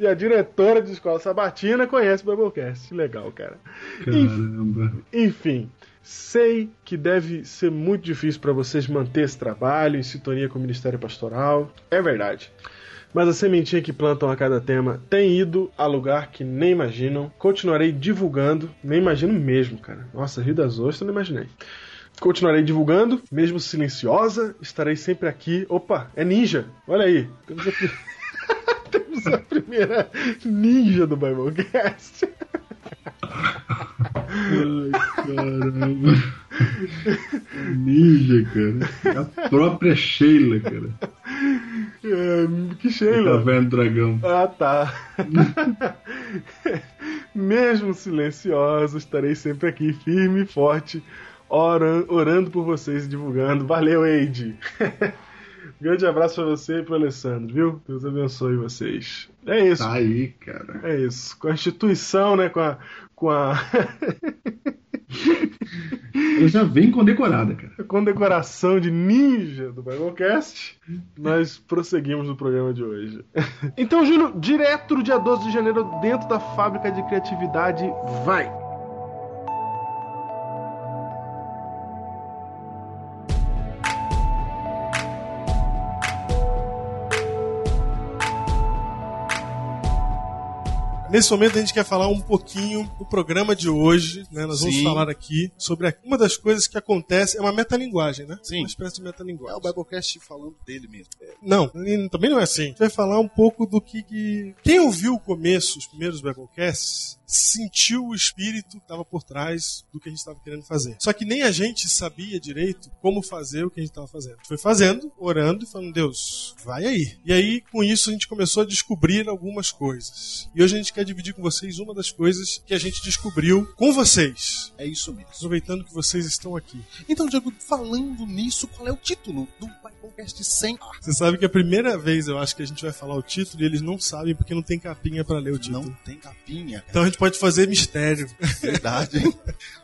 e a diretora de escola sabatina conhece o Biblecast. Legal, cara. Caramba. Enfim, sei que deve ser muito difícil para vocês manter esse trabalho em sintonia com o Ministério Pastoral. É verdade. Mas a sementinha que plantam a cada tema tem ido a lugar que nem imaginam. Continuarei divulgando, nem imagino mesmo, cara. Nossa, Rio das Ostras, não imaginei. Continuarei divulgando, mesmo silenciosa, estarei sempre aqui. Opa, é ninja. Olha aí. Temos Temos a primeira ninja do Biblecast. Caramba. Ninja, cara. A própria Sheila, cara. É, que Tá Sheila. vendo dragão. Ah, tá. Mesmo silencioso, estarei sempre aqui, firme e forte, oran- orando por vocês e divulgando. Valeu, Eide! Grande abraço pra você e pro Alessandro, viu? Deus abençoe vocês. É isso, Tá aí, cara. é isso. Com a instituição, né? Com a. Com a Ela já vem condecorada, cara. condecoração de ninja do Biblecast, nós prosseguimos no programa de hoje. Então, Júlio, direto do dia 12 de janeiro, dentro da fábrica de criatividade, vai! Nesse momento a gente quer falar um pouquinho do programa de hoje, né? Nós vamos Sim. falar aqui sobre uma das coisas que acontece, é uma metalinguagem, né? Sim. Uma espécie de É metalinguagem. o Biblecast falando dele mesmo. Não, e também não é assim. A gente vai falar um pouco do que, que- Quem ouviu o começo, os primeiros Biblecasts, sentiu o espírito que estava por trás do que a gente estava querendo fazer. Só que nem a gente sabia direito como fazer o que a gente estava fazendo. A gente foi fazendo, orando e falando, Deus, vai aí. E aí, com isso, a gente começou a descobrir algumas coisas. E hoje a gente quer dividir com vocês uma das coisas que a gente descobriu com vocês. É isso mesmo. Aproveitando que vocês estão aqui. Então, Diego, falando nisso, qual é o título do Biblecast 100? Ah, Você sabe que é a primeira vez eu acho que a gente vai falar o título e eles não sabem porque não tem capinha pra ler o título. não tem capinha. Então a gente pode fazer mistério. Verdade?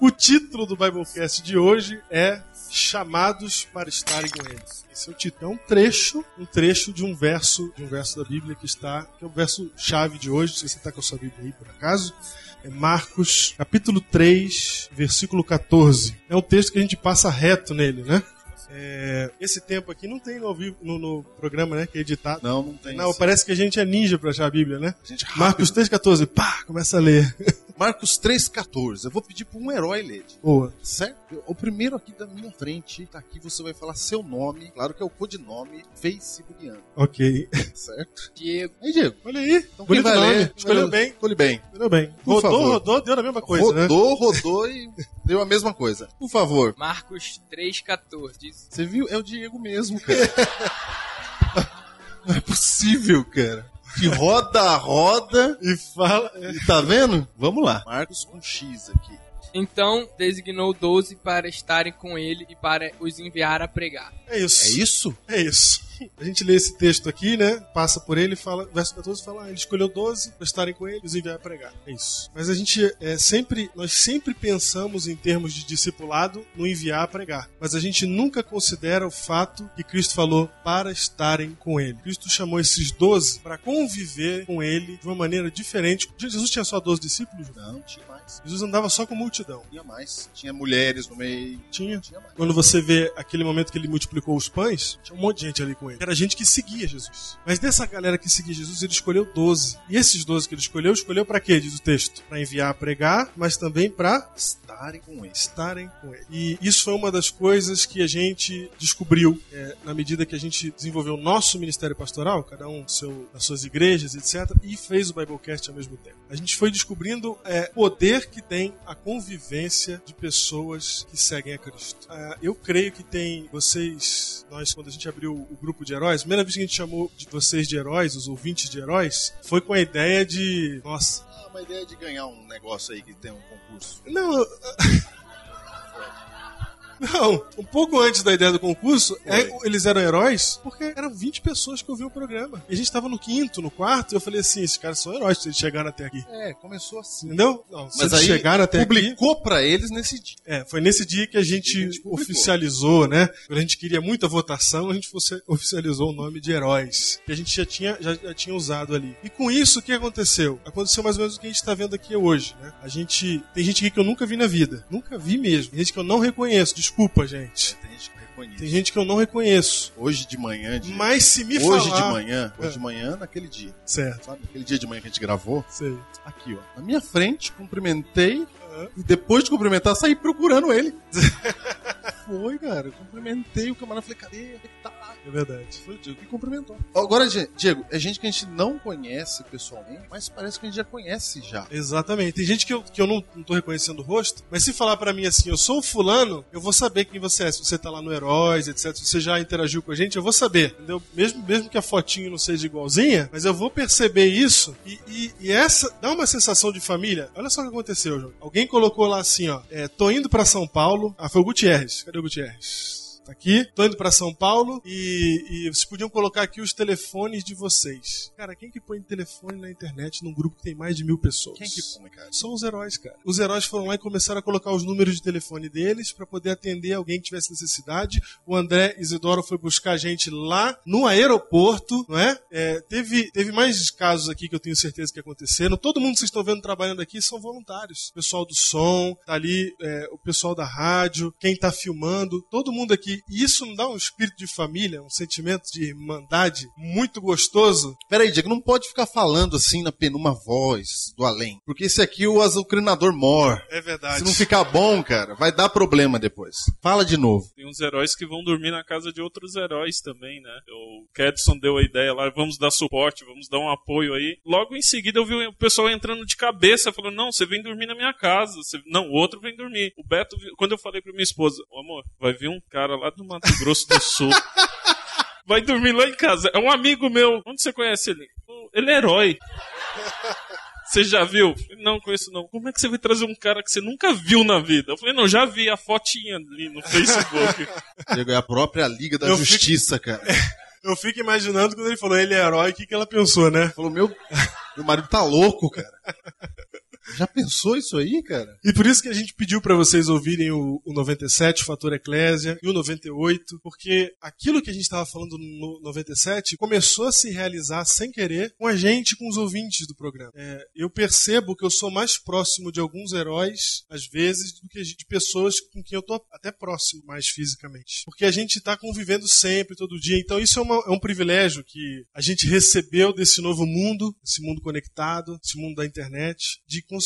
O título do Biblecast de hoje é Chamados para estarem com eles. Esse é o título. É um trecho, um trecho de um verso, de um verso da Bíblia que está, que é o verso chave de hoje. Se você está com a sua Bíblia aí por acaso, é Marcos, capítulo 3, versículo 14. É um texto que a gente passa reto nele, né? É, esse tempo aqui não tem no, vivo- no, no programa, né? Que é editado. Não, não tem. Não, sim. parece que a gente é ninja pra achar a Bíblia, né? Rápido. Marcos 3,14, pá, começa a ler. Marcos 3,14. Eu vou pedir para um herói ler. Boa. Certo? O primeiro aqui da minha frente, tá aqui, você vai falar seu nome. Claro que é o codinome Facebookiano, Ok. certo? Diego. Aí, Diego. Olha aí. Então Bonito quem vai nome. ler? Escolheu bem. Escolhe bem. Escolheu bem. Por rodou, favor. rodou, deu na mesma coisa, né? rodou, rodou e deu a mesma coisa. Por favor. Marcos 3,14. Diz. Você viu? É o Diego mesmo, cara. Não é possível, cara. Que roda, roda. E fala. E tá vendo? Vamos lá. Marcos com X aqui. Então designou doze para estarem com ele e para os enviar a pregar. É isso. É isso? É isso. A gente lê esse texto aqui, né? Passa por ele e fala, verso 14 fala, ah, ele escolheu 12 para estarem com ele e os enviar a pregar. É isso. Mas a gente é sempre, nós sempre pensamos em termos de discipulado no enviar a pregar. Mas a gente nunca considera o fato que Cristo falou para estarem com ele. Cristo chamou esses 12 para conviver com ele de uma maneira diferente. Jesus tinha só 12 discípulos? Não, tinha mais. Jesus andava só com multidão. Tinha mais. Tinha mulheres no meio. Tinha. Tinha mais. Quando você vê aquele momento que ele multiplicou os pães, tinha um monte de gente ali com ele. Era gente que seguia Jesus. Mas dessa galera que seguia Jesus, ele escolheu 12. E esses 12 que ele escolheu, escolheu para quê, diz o texto? Para enviar a pregar, mas também para Estarem com ele. estarem com ele. E isso foi uma das coisas que a gente descobriu é, na medida que a gente desenvolveu o nosso ministério pastoral, cada um seu, nas suas igrejas, etc., e fez o Biblecast ao mesmo tempo. A gente foi descobrindo é, o poder que tem a convivência de pessoas que seguem a Cristo. Ah, eu creio que tem vocês, nós, quando a gente abriu o grupo de heróis, a primeira vez que a gente chamou de vocês de heróis, os ouvintes de heróis, foi com a ideia de. Nossa, Ah, uma ideia de ganhar um negócio aí que tem um concurso. Não. Não, um pouco antes da ideia do concurso, é, eles eram heróis porque eram 20 pessoas que ouviam o programa. E a gente tava no quinto, no quarto, e eu falei assim: esses caras são heróis se eles chegaram até aqui. É, começou assim. Entendeu? Não, se Mas eles aí chegaram até aqui. publicou pra eles nesse dia. É, foi nesse dia que a gente, A gente oficializou, né? Quando a gente queria muita votação, a gente oficializou o nome de heróis. Que a gente já tinha, já, já tinha usado ali. E com isso, o que aconteceu? Aconteceu mais ou menos o que a gente tá vendo aqui hoje, né? A gente. Tem gente aqui que eu nunca vi na vida. Nunca vi mesmo. Tem gente que eu não reconheço. Desculpa, gente. Tem gente que reconheço. Tem gente que eu não reconheço. Hoje de manhã, de... Mas se me hoje falar... de manhã, hoje É. de manhã, naquele dia, Certo, sabe? Aquele dia de manhã que a gente gravou, sei. aqui, ó, na minha frente, cumprimentei e depois de cumprimentar, saí procurando ele. Foi, cara, eu cumprimentei o camarada, falei, cadê? Onde é que tá? É verdade. Foi o Diego que cumprimentou. Agora, Diego, é gente que a gente não conhece pessoalmente, mas parece que a gente já conhece já. Exatamente. Tem gente que eu, que eu não, não tô reconhecendo o rosto, mas se falar pra mim assim, eu sou o fulano, eu vou saber quem você é. Se você tá lá no Heróis, etc. Se você já interagiu com a gente, eu vou saber. Entendeu? Mesmo, mesmo que a fotinho não seja igualzinha, mas eu vou perceber isso e, e- e essa dá uma sensação de família. Olha só o que aconteceu, João. Alguém colocou lá assim, ó. É, tô indo pra São Paulo. Ah, foi o Gutierrez. Cadê o Gutierrez? Tá aqui, tô indo pra São Paulo e, e vocês podiam colocar aqui os telefones de vocês. Cara, quem que põe telefone na internet num grupo que tem mais de mil pessoas? Quem que põe, cara? São os heróis, cara. Os heróis foram lá e começaram a colocar os números de telefone deles pra poder atender alguém que tivesse necessidade. O André Isidoro foi buscar a gente lá no aeroporto, não é? É, teve, teve mais casos aqui que eu tenho certeza que aconteceram. Todo mundo que vocês estão vendo trabalhando aqui são voluntários. O pessoal do som, tá ali, é, o pessoal da rádio, quem tá filmando, todo mundo aqui. E isso não dá um espírito de família, um sentimento de irmandade muito gostoso. Peraí, Diego, não pode ficar falando assim na penuma voz do além. Porque esse aqui o azucrinador mor. É verdade. Se não ficar bom, cara, vai dar problema depois. Fala de novo. Tem uns heróis que vão dormir na casa de outros heróis também, né? O Kedson deu a ideia lá, vamos dar suporte, vamos dar um apoio aí. Logo em seguida eu vi o pessoal entrando de cabeça, falando, não, você vem dormir na minha casa. Você- Não, o outro vem dormir. O Beto, quando eu falei pra minha esposa, ô amor, vai vir um cara lá do Mato Grosso do Sul. Vai dormir lá em casa. É um amigo meu. Onde você conhece ele? Ele é herói. Você já viu? Não, conheço não. Como é que você vai trazer um cara que você nunca viu na vida? Eu falei, não, já vi a fotinha ali no Facebook. É a própria Liga da Eu fico- Justiça, cara. Eu fico imaginando quando ele falou ele é herói, o que, que ela pensou, né? Falou, meu, meu marido tá louco, cara. Já pensou isso aí, cara? E por isso que a gente pediu pra vocês ouvirem o, o 97, o Fator Eclésia, e o 98, porque aquilo que a gente estava falando no 97 começou a se realizar sem querer com a gente, com os ouvintes do programa. É, eu percebo que eu sou mais próximo de alguns heróis, às vezes, do que de pessoas com quem eu tô até próximo mais fisicamente. Porque a gente tá convivendo sempre, todo dia. Então isso é, uma- é um privilégio que a gente recebeu desse novo mundo, esse mundo conectado, esse mundo da internet, de conseguir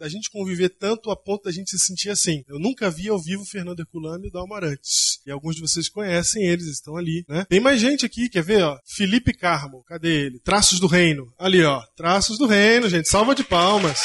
a gente conviver tanto a ponto da gente se sentir assim. Eu nunca vi ao vivo Fernando Herculano e Dalma Arantes. E alguns de vocês conhecem eles, estão ali, né? Tem mais gente aqui, quer ver, ó? Felipe Carmo, cadê ele? Traços do Reino. Ali, ó. Traços do Reino, gente. Salva de palmas.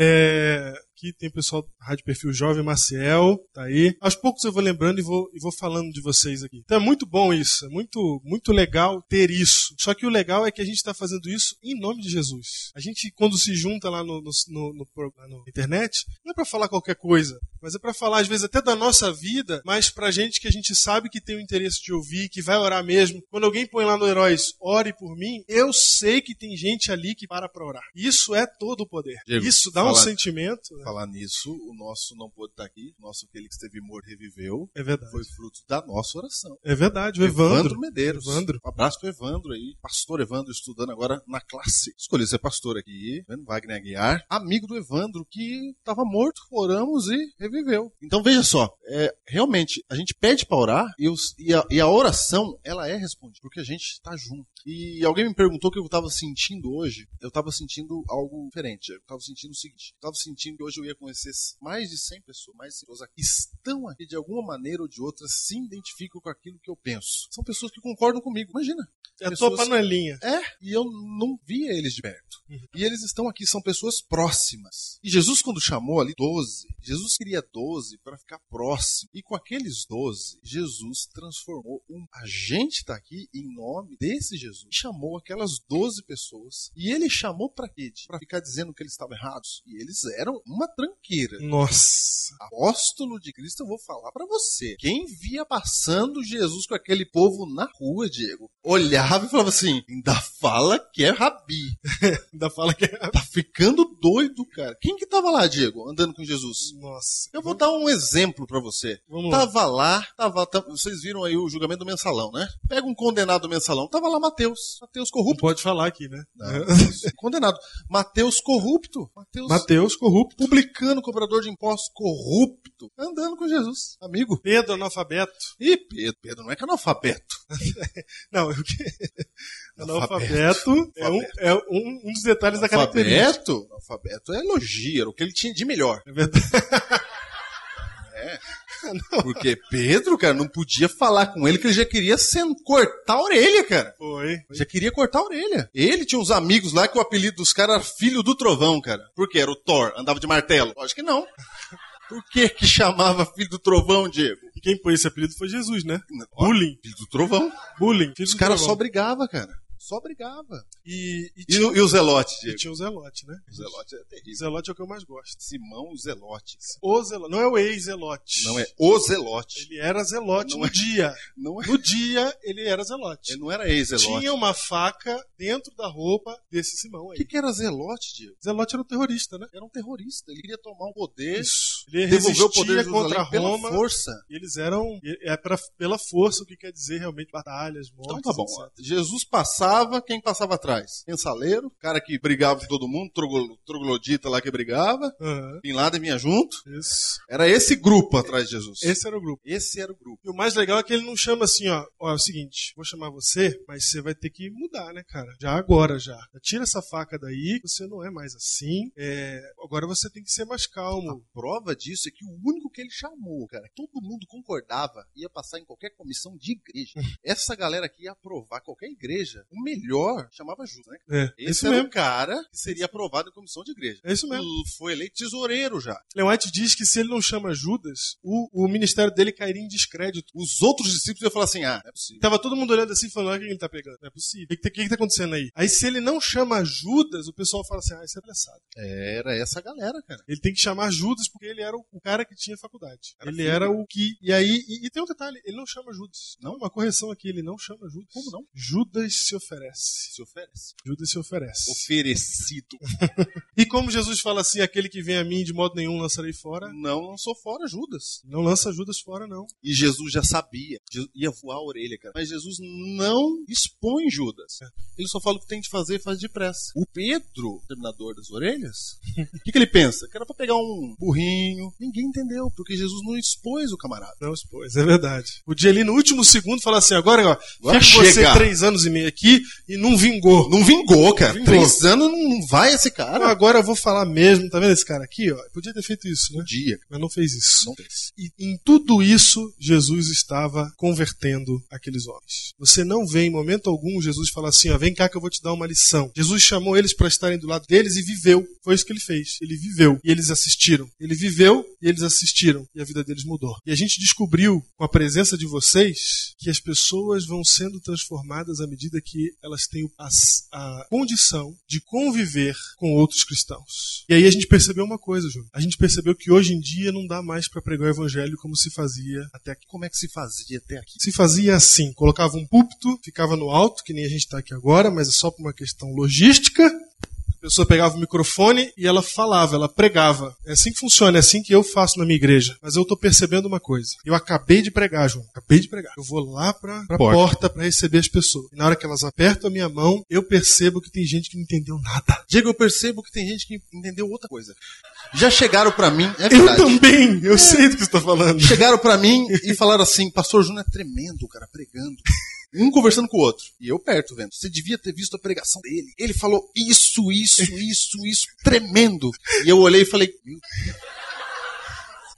É, aqui tem o pessoal da Rádio Perfil Jovem, Maciel, tá aí. Aos poucos eu vou lembrando e vou, e vou falando de vocês aqui. Então é muito bom isso, é muito, muito legal ter isso. Só que o legal é que a gente está fazendo isso em nome de Jesus. A gente, quando se junta lá no, no, no, no, internet, não é para falar qualquer coisa, mas é para falar, às vezes, até da nossa vida, mas pra gente que a gente sabe que tem o interesse de ouvir, que vai orar mesmo. Quando alguém põe lá no Heróis, ore por mim, eu sei que tem gente ali que para pra orar. Isso é todo o poder. Diego, Isso dá um sentimento. né? Falar nisso, o nosso não pôde estar aqui. O nosso aquele que esteve morto reviveu. É verdade. Foi fruto da nossa oração. É verdade, o Evandro. Medeiros. Evandro. Um abraço pro Evandro aí. Pastor Evandro estudando agora na classe. Escolhi ser pastor aqui? Wagner Aguiar. Amigo do Evandro que estava morto, oramos e reviveu. Então veja só, é, realmente, a gente pede para orar e, os- e a, e a oração, ela é respondida, porque a gente está junto. E alguém me perguntou o que eu estava sentindo hoje. Eu estava sentindo algo diferente. Eu estava sentindo o seguinte: eu estava sentindo que hoje eu ia conhecer mais de 100 pessoas, mais de 100 pessoas aqui, estão aqui de alguma maneira ou de outra, se identificam com aquilo que eu penso. São pessoas que concordam comigo. Imagina. É a tua panelinha. É, e eu não via eles de perto. E eles estão aqui, são pessoas próximas. E Jesus, quando chamou ali 12, Jesus queria 12 para ficar próximo. E com aqueles 12, Jesus transformou um. A gente está aqui em nome desse Jesus. Chamou aquelas 12 pessoas. E ele chamou para quê? Para ficar dizendo que eles estavam errados. E eles eram uma tranqueira. Nossa. Apóstolo de Cristo, eu vou falar pra você. Quem via passando Jesus com aquele povo na rua, Diego, olhava e falava assim: ainda fala que é rabi. Ainda fala que é. Tá ficando doido, cara. Quem que tava lá, Diego, andando com Jesus? Nossa. Eu vou dar um exemplo pra você. Vamos. Tava lá, tava, tá- vocês viram aí o julgamento do mensalão, né? Pega um condenado do mensalão, tava lá Mateus, Mateus Não corrupto. pode falar aqui, né? Não, condenado. Mateus corrupto. Mateus Mateus, corrupto. publicano publicano, cobrador de impostos, corrupto, andando com Jesus, amigo. Pedro analfabeto. E Pedro, Pedro não é que é analfabeto. Não, o que? Analfabeto. Analfabeto é, um, é um, um dos detalhes da característica. Analfabeto, analfabeto é elogio, era o que ele tinha de melhor. É verdade. Porque Pedro, cara, não podia falar com ele que ele já queria cortar a orelha, cara. Foi. Já queria cortar a orelha. Ele tinha uns amigos lá que o apelido dos caras era Filho do Trovão, cara. Por quê? Era o Thor, andava de martelo. Acho que não. Por que que chamava Filho do Trovão, Diego? E quem pôs esse apelido foi Jesus, né? Bullying. Filho do Trovão. Bullying. Os caras só brigavam, cara. Só brigava. E, e, E, tinha, o- e o Zelote, e Diego? tinha o Zelote, né? O Zelote é terrível. Zelote é o que eu mais gosto. Simão Zelote. O Zelote. Não é o ex-Zelote. Não é o Zelote. Ele era Zelote Não no é. dia. Não, é, No dia, ele era Zelote. ele não era ex-Zelote. Tinha uma faca dentro da roupa desse Simão O aí. que, que era Zelote, Diego? Zelote era um terrorista, né? Era um terrorista. Ele queria tomar o poder, Isso. Ele devolver o resistia poder de contra Jerusalém pela Roma. força. E eles eram. É pra, pela força, o que quer dizer realmente batalhas, mortes. Então tá bom. etc. Jesus passava, quem passava atrás? Mensaleiro, cara que brigava com todo mundo, troglodita lá que brigava. Aham. Bin Laden vinha junto. Isso. Era esse grupo atrás de Jesus. Esse era o grupo. Esse era o grupo. E o mais legal é que ele não chama assim, ó, ó, é o seguinte, vou chamar você, mas você vai ter que mudar, né, cara? Já agora, já. Tira essa faca daí, você não é mais assim, é, agora você tem que ser mais calmo. Prova disso é que o único que ele chamou, cara, todo mundo concordava, ia passar em qualquer comissão de igreja. Essa galera aqui ia aprovar qualquer igreja. O melhor chamava Judas, né? É, Esse isso era mesmo. o cara que seria aprovado em comissão de igreja. É isso mesmo. Foi eleito tesoureiro já. Leon White diz que se ele não chama Judas, o, o ministério dele cairia em descrédito. Os outros discípulos iam falar assim: ah, não é possível. Tava todo mundo olhando assim e falando, olha o que ele tá pegando. Não é possível. O que, que, que tá acontecendo aí? Aí se ele não chama Judas, o pessoal fala assim, ah, isso é palhaçada. Era essa galera, cara. Ele tem que chamar Judas porque ele era o, o cara que tinha faculdade. ele era o que. E aí. E, e tem um detalhe: ele não chama Judas. Não, uma correção aqui: ele não chama Judas. Como não? Judas se oferece. Se oferece. Judas se oferece. Oferecido. E como Jesus fala assim: aquele que vem a mim de modo nenhum lançarei fora. Não lançou fora Judas. Não lança Judas fora, não. E Jesus já sabia. Je- Ia voar a orelha, cara. Mas Jesus não expõe Judas. Ele só fala o que tem de fazer e faz depressa. O Pedro, terminador das orelhas, o que, que ele pensa? Que era pra pegar um burrinho. Ninguém entendeu, porque Jesus não expôs o camarada. Não expôs, é verdade. Podia ali no último segundo falar assim: agora, ó, Agora fica com você chega. três anos e meio aqui e não vingou. Não vingou, cara. Vingou. Três anos não vai esse cara. agora eu vou falar mesmo, tá vendo esse cara aqui, ó? Podia ter feito isso, né? Dia. Mas não fez isso. Não fez. E em tudo isso, Jesus estava convertendo aqueles homens. Você não vê em momento algum Jesus falar assim: ó, vem cá que eu vou te dar uma lição. Jesus chamou eles para estarem do lado deles e viveu. Foi isso que ele fez. Ele viveu e eles assistiram. Ele viveu e eles assistiram e a vida deles mudou. E a gente descobriu, com a presença de vocês, que as pessoas vão sendo transformadas à medida que elas têm as- a condição de conviver com outros cristãos. E aí a gente percebeu uma coisa, Júnior. A gente percebeu que hoje em dia não dá mais para pregar o evangelho como se fazia até aqui. Como é que se fazia até aqui? Se fazia assim, colocava um púlpito, ficava no alto, que nem a gente está aqui agora, mas é só por uma questão logística. A pessoa pegava o microfone e ela falava, ela pregava. É assim que funciona, é assim que eu faço na minha igreja. Mas eu tô percebendo uma coisa. Eu acabei de pregar, João. Acabei de pregar. Eu vou lá pra, pra Porta. porta para receber as pessoas. E na hora que elas apertam a minha mão, eu percebo que tem gente que não entendeu nada. Diego, eu percebo que tem gente que entendeu outra coisa. Já chegaram pra mim, é Eu verdade. também, eu sei do que você tá falando. Chegaram pra mim e falaram assim: Pastor Júnior é tremendo, cara, pregando. Um conversando com o outro. E eu perto vendo. Você devia ter visto a pregação dele. Ele falou isso, isso, isso, isso, tremendo. E eu olhei e falei: Meu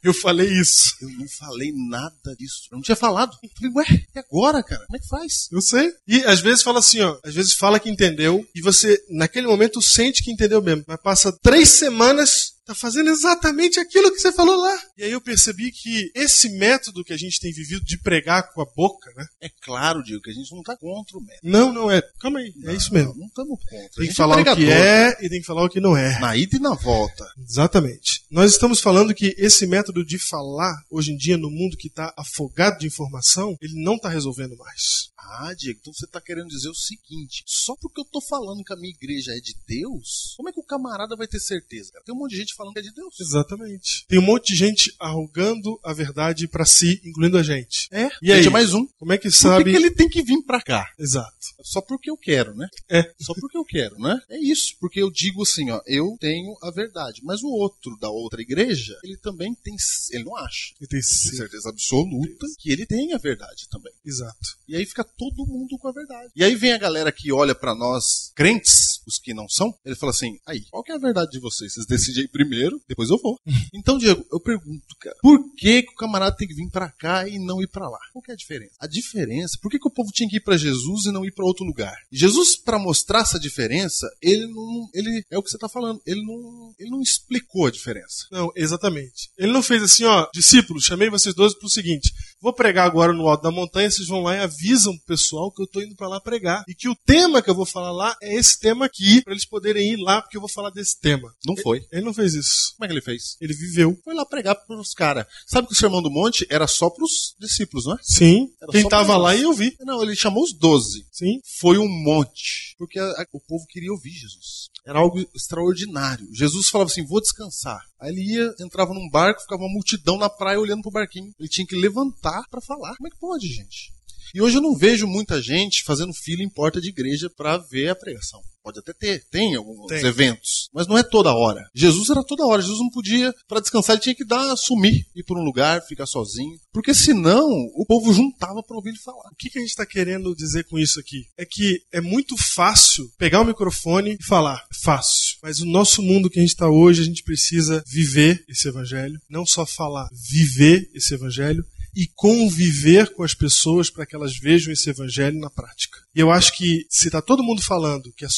Eu falei isso. Eu não falei nada disso. Eu não tinha falado. Eu falei, ué, e agora, cara? Como é que faz? Eu sei. E às vezes fala assim, ó. Às vezes fala que entendeu e você, naquele momento, sente que entendeu mesmo. Mas passa três semanas, tá fazendo exatamente aquilo que você falou lá. E aí eu percebi que esse método que a gente tem vivido de pregar com a boca, né? É claro, Diego, que a gente não tá contra o método. Não, não é. Calma aí, é isso mesmo. Não estamos contra. Tem que gente falar o que é e tem que falar o que não é. Na ida e na volta. Exatamente. Nós estamos falando que esse método de falar, hoje em dia, no mundo que está afogado de informação, ele não está resolvendo mais. Ah, Diego, então você tá querendo dizer o seguinte: só porque eu tô falando que a minha igreja é de Deus, como é que o camarada vai ter certeza? Cara? Tem um monte de gente falando que é de Deus. Exatamente. Tem um monte de gente arrogando a verdade pra si, incluindo a gente. É, E aí? é mais um. Como é que Por que, sabe? que ele tem que vir pra cá? Exato. Só porque eu quero, né? É. Só porque eu quero, né? É isso. Porque eu digo assim, ó, eu tenho a verdade. Mas o outro da outra igreja, ele também tem. Ele não acha. E tem Com sim. certeza absoluta que ele tem a verdade também. Exato. E aí fica todo mundo com a verdade. E aí vem a galera que olha pra nós, crentes, os que não são, ele fala assim: aí, qual que é a verdade de vocês? Vocês decidem aí primeiro, depois eu vou. então, Diego, eu pergunto, cara, por que, que o camarada tem que vir pra cá e não ir pra lá? Qual que é a diferença? A diferença, por que, que o povo tinha que ir pra Jesus e não ir pra outro lugar? Jesus, pra mostrar essa diferença, ele não. Ele, é o que você tá falando, ele não, ele não explicou a diferença. Não, exatamente. Ele não fez assim, ó, discípulos, chamei vocês dois pro seguinte: vou pregar agora no alto da montanha, vocês vão lá e avisam pro pessoal que eu tô indo pra lá pregar. E que o tema que eu vou falar lá é esse tema aqui, pra eles poderem ir lá, porque eu vou falar desse tema. Não foi. Ele não fez isso. Como é que ele fez? Ele viveu. Foi lá pregar pros caras. Sabe que o Sermão do Monte era só pros discípulos, não é? Sim. Era Quem tava lá e eu vi. Não, ele chamou os doze. Sim. Foi um monte. Porque a- a- o povo queria ouvir Jesus. Era algo extraordinário. Jesus falava assim: vou descansar. Aí ele ia, entrava num barco, ficava uma multidão na praia olhando pro barquinho. Ele tinha que levantar pra falar. Como é que pode, gente? E hoje eu não vejo muita gente fazendo fila em porta de igreja pra ver a pregação. Pode até ter, tem alguns Tem. eventos, mas não é toda hora. Jesus era toda hora. Jesus não podia, pra descansar, ele tinha que dar, sumir, ir por um lugar, ficar sozinho. Porque senão o povo juntava pra ouvir ele falar. O que, que a gente está querendo dizer com isso aqui? É que é muito fácil pegar o microfone e falar. É fácil. Mas o nosso mundo que a gente está hoje, a gente precisa viver esse evangelho. Não só falar, viver esse evangelho e conviver com as pessoas para que elas vejam esse evangelho na prática. E eu acho que se está todo mundo falando que a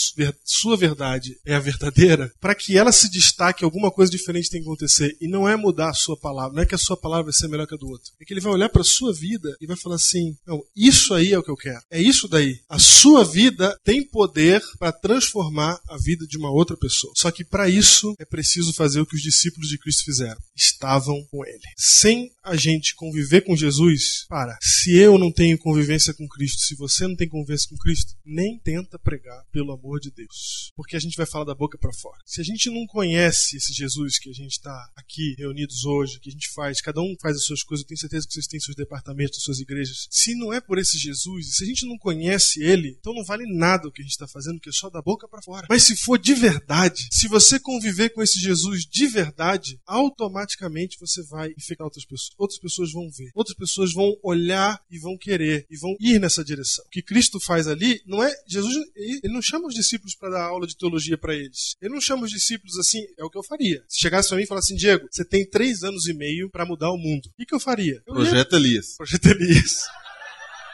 sua verdade é a verdadeira, para que ela se destaque, alguma coisa diferente tem que acontecer. E não é mudar a sua palavra, não é que a sua palavra vai ser melhor que a do outro. É que ele vai olhar para a sua vida e vai falar assim: não, isso aí é o que eu quero. É isso daí. A sua vida tem poder para transformar a vida de uma outra pessoa. Só que para isso é preciso fazer o que os discípulos de Cristo fizeram. Estavam com ele. Sem a gente conviver com Jesus, para. Se eu não tenho convivência com Cristo, se você não tem convivência com Cristo, nem tenta pregar pelo amor de Deus. Porque a gente vai falar da boca para fora. Se a gente não conhece esse Jesus que a gente está aqui reunidos hoje, que a gente faz, cada um faz as suas coisas, eu tenho certeza que vocês têm seus departamentos, suas igrejas. Se não é por esse Jesus, se a gente não conhece ele, então não vale nada o que a gente está fazendo, que é só da boca para fora. Mas se for de verdade, se você conviver com esse Jesus de verdade, automaticamente você vai infectar outras pessoas. Outras pessoas vão ver. Outras pessoas vão olhar e vão querer e vão ir nessa direção. O que Cristo faz ali não é Jesus, ele não chama os discípulos para dar aula de teologia para eles. Ele não chama os discípulos assim, é o que eu faria. Se chegasse para mim e falasse assim, Diego, você tem três anos e meio para mudar o mundo. O que, eu faria? Eu ia Projeto Elias. Projeto Elias.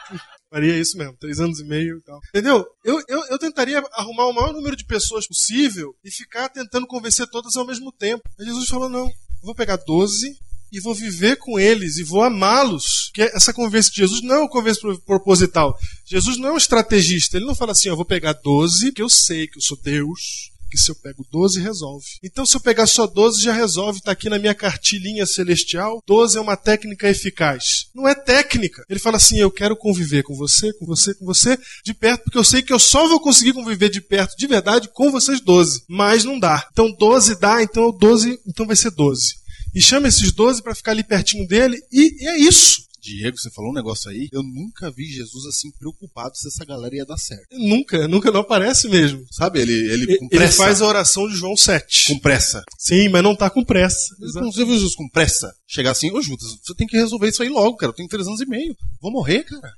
Faria isso mesmo, três anos e meio e tal. Entendeu? Eu, eu, eu tentaria arrumar o maior número de pessoas possível e ficar tentando convencer todas ao mesmo tempo. Aí Jesus falou: não, eu vou pegar 12 e vou viver com eles e vou amá-los. Que essa conversa de Jesus não é uma conversa pro- proposital. Jesus não é um estrategista. Ele não fala assim: eu vou pegar 12, que eu sei que eu sou Deus. Que se eu pego 12, resolve. Então, se eu pegar só 12, já resolve. Tá aqui na minha cartilhinha celestial. 12 é uma técnica eficaz. Não é técnica. Ele fala assim: eu quero conviver com você, com você, com você, de perto, porque eu sei que eu só vou conseguir conviver de perto, de verdade, com vocês 12. Mas não dá. Então, 12 dá, então 12, então vai ser 12. E chama esses 12 para ficar ali pertinho dele, e, e é isso. Diego, você falou um negócio aí. Eu nunca vi Jesus assim preocupado se essa galera ia dar certo. Nunca, nunca não aparece mesmo. Sabe? Ele, ele Ele, ele faz a oração de João 7. Com pressa. Sim, mas não tá com pressa. Não viu Jesus com pressa? Chegar assim, ô Judas, você tem que resolver isso aí logo, cara. Eu tenho três anos e meio. Vou morrer, cara.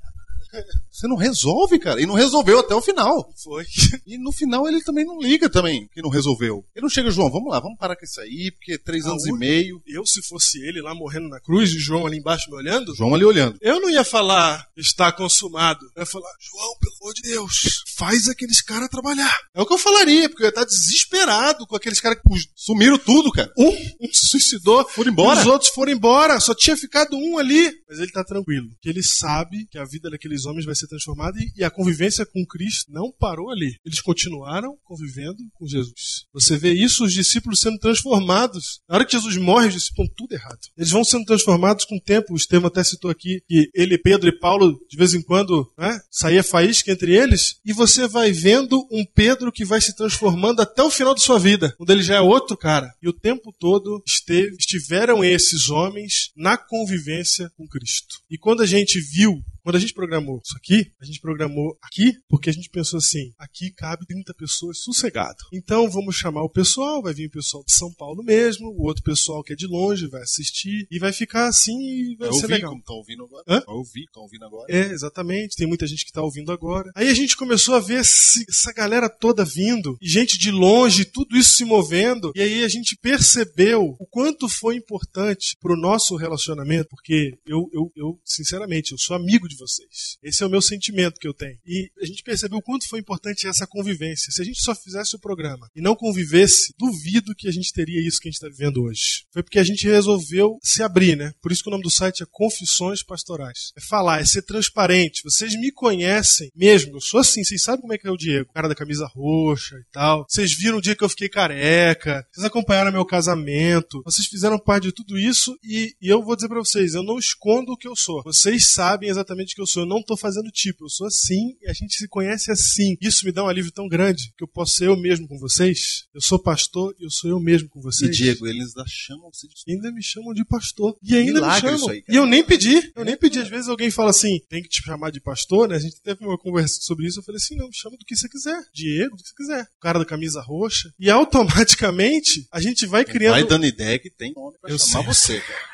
Você não resolve, cara. E não resolveu até o final. Foi. E no final ele também não liga também, que não resolveu. Ele não chega, João, vamos lá, vamos parar com isso aí, porque três anos e meio. Eu, se fosse ele lá morrendo na cruz e João ali embaixo me olhando, João ali olhando. eu não ia falar está consumado. Eu ia falar, João, pelo amor de Deus, faz aqueles caras trabalhar. É o que eu falaria, porque eu ia estar desesperado com aqueles caras que Sumiram tudo, cara. um, um se suicidou, Foram embora. Os outros foram embora, só tinha ficado um ali. Mas ele tá tranquilo, que ele sabe que a vida daqueles homens vai ser transformada e, e a convivência com Cristo não parou ali. Eles continuaram convivendo com Jesus. Você vê isso, os discípulos sendo transformados. Na hora que Jesus morre, os discípulos estão tudo errado. Eles vão sendo transformados com o tempo. O Estevam até citou aqui que ele, Pedro e Paulo, de vez em quando, né, saía faísca entre eles. E você vai vendo um Pedro que vai se transformando até o final de sua vida, quando ele já é outro cara. E o tempo todo esteve, estiveram esses homens na convivência com Cristo. E quando a gente viu quando a gente programou isso aqui, a gente programou aqui porque a gente pensou assim: aqui cabe 30 pessoas sossegado. Então vamos chamar o pessoal, vai vir o pessoal de São Paulo mesmo, o outro pessoal que é de longe vai assistir e vai ficar assim e vai Eu ser ouvi legal. como estão ouvindo agora. Hã? Eu ouvi, estão ouvindo agora. É, exatamente. Tem muita gente que tá ouvindo agora. Aí a gente começou a ver essa galera toda vindo, e gente de longe, tudo isso se movendo. E aí a gente percebeu o quanto foi importante pro nosso relacionamento, porque eu, eu, eu, sinceramente, eu sou amigo de vocês. Esse é o meu sentimento que eu tenho. E a gente percebeu o quanto foi importante essa convivência. Se a gente só fizesse o programa e não convivesse, duvido que a gente teria isso que a gente está vivendo hoje. Foi porque a gente resolveu se abrir, né? Por isso que o nome do site é Confissões Pastorais. É falar, é ser transparente. Vocês me conhecem mesmo, eu sou assim, vocês sabem como é que é o Diego. Cara da camisa roxa e tal. Vocês viram o dia que eu fiquei careca. Vocês acompanharam meu casamento. Vocês fizeram parte de tudo isso e, e eu vou dizer pra vocês, eu não escondo o que eu sou. Vocês sabem exatamente o que eu sou. Eu não tô fazendo tipo, eu sou assim e a gente se conhece assim. Isso me dá um alívio tão grande que eu posso ser eu mesmo com vocês. Eu sou pastor e eu sou eu mesmo com E vocês. Diego, eles ainda chamam você de ainda me chamam de pastor. E ainda Milagre me chamam. aí, e eu nem pedi. Eu nem pedi. Às vezes alguém fala assim, tem que te chamar de pastor, né? A gente teve uma conversa sobre isso. Eu falei assim, não, me chama do que você quiser. Diego, do que você quiser. O cara da camisa roxa. E automaticamente a gente vai criando... Vai dando ideia que tem nome pra Eu chamar sei. você, cara.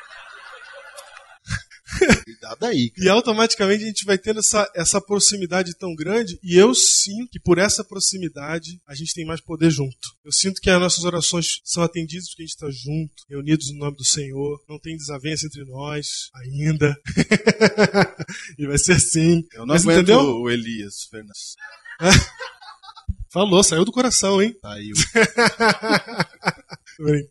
Cuidado aí, cara. E automaticamente a gente vai tendo essa, essa proximidade tão grande, e eu sinto que por essa proximidade a gente tem mais poder junto. Eu sinto que as nossas orações são atendidas porque a gente está junto, reunidos no nome do Senhor, não tem desavença entre nós ainda. e vai ser assim. Eu não Mas aguento entendeu? o Elias Fernandes. Falou, saiu do coração, hein? Saiu.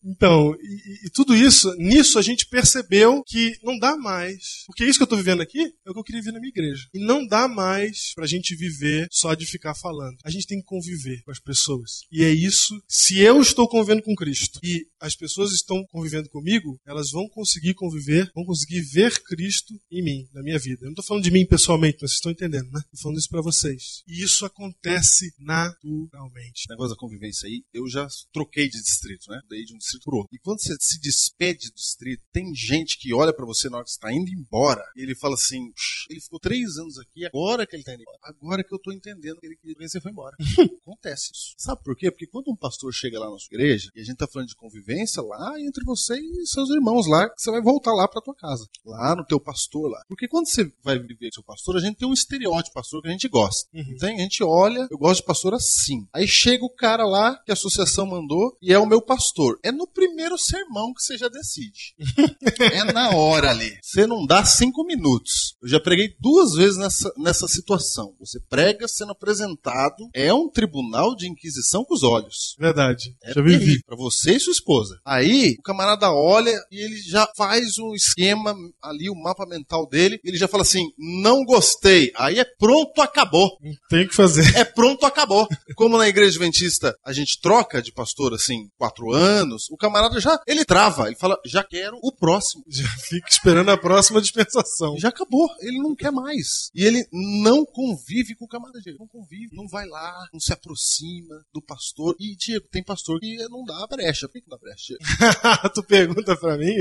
Então, e, e tudo isso, nisso a gente percebeu que não dá mais. Porque isso que eu tô vivendo aqui é o que eu queria ver na minha igreja. E não dá mais pra gente viver só de ficar falando. A gente tem que conviver com as pessoas. E é isso. Se eu estou convivendo com Cristo e as pessoas estão convivendo comigo, elas vão conseguir conviver, vão conseguir ver Cristo em mim, na minha vida. Eu não tô falando de mim pessoalmente, mas vocês estão entendendo, né? Tô falando isso pra vocês. E isso acontece naturalmente. Esse negócio da convivência aí, eu já troquei de distrito, né? Daí de um distrito pro outro. E quando você se despede do distrito, tem gente que olha pra você na hora que você tá indo embora e ele fala assim: "Puxa, ele ficou três anos aqui, agora que ele tá indo embora. Agora que eu tô entendendo que ele queria que você foi embora. Acontece isso. Sabe por quê? Porque quando um pastor chega lá na sua igreja e a gente tá falando de convivência lá entre você e seus irmãos lá, que você vai voltar lá pra tua casa. Lá no teu pastor lá. Porque quando você vai viver com seu pastor, a gente tem um estereótipo de pastor que a gente gosta. Tem, a gente olha, eu gosto de pastor assim. Aí chega o cara lá que a associação mandou e é o meu pastor. É no primeiro sermão que você já decide. é na hora ali. Você não dá cinco minutos. Eu já preguei duas vezes nessa, nessa situação. Você prega sendo apresentado, é um tribunal de inquisição com os olhos. Verdade. É Já vivi. Pra você e sua esposa. Aí, o camarada olha e ele já faz um esquema ali, o mapa mental dele. Ele já fala assim: não gostei. Aí é pronto, acabou. Tem que fazer. É pronto, acabou. Como na igreja adventista a gente troca de pastor assim, quatro anos, o camarada já, ele trava. Ele fala: já quero o próximo. Já fica esperando a próxima dispensação. Já acabou, ele não quer mais. E ele não convive com o camarada Diego. Não convive, não vai lá, não se aproxima do pastor. E, Diego, tem pastor que não dá brecha. Por que que não dá brecha? Tu pergunta pra mim?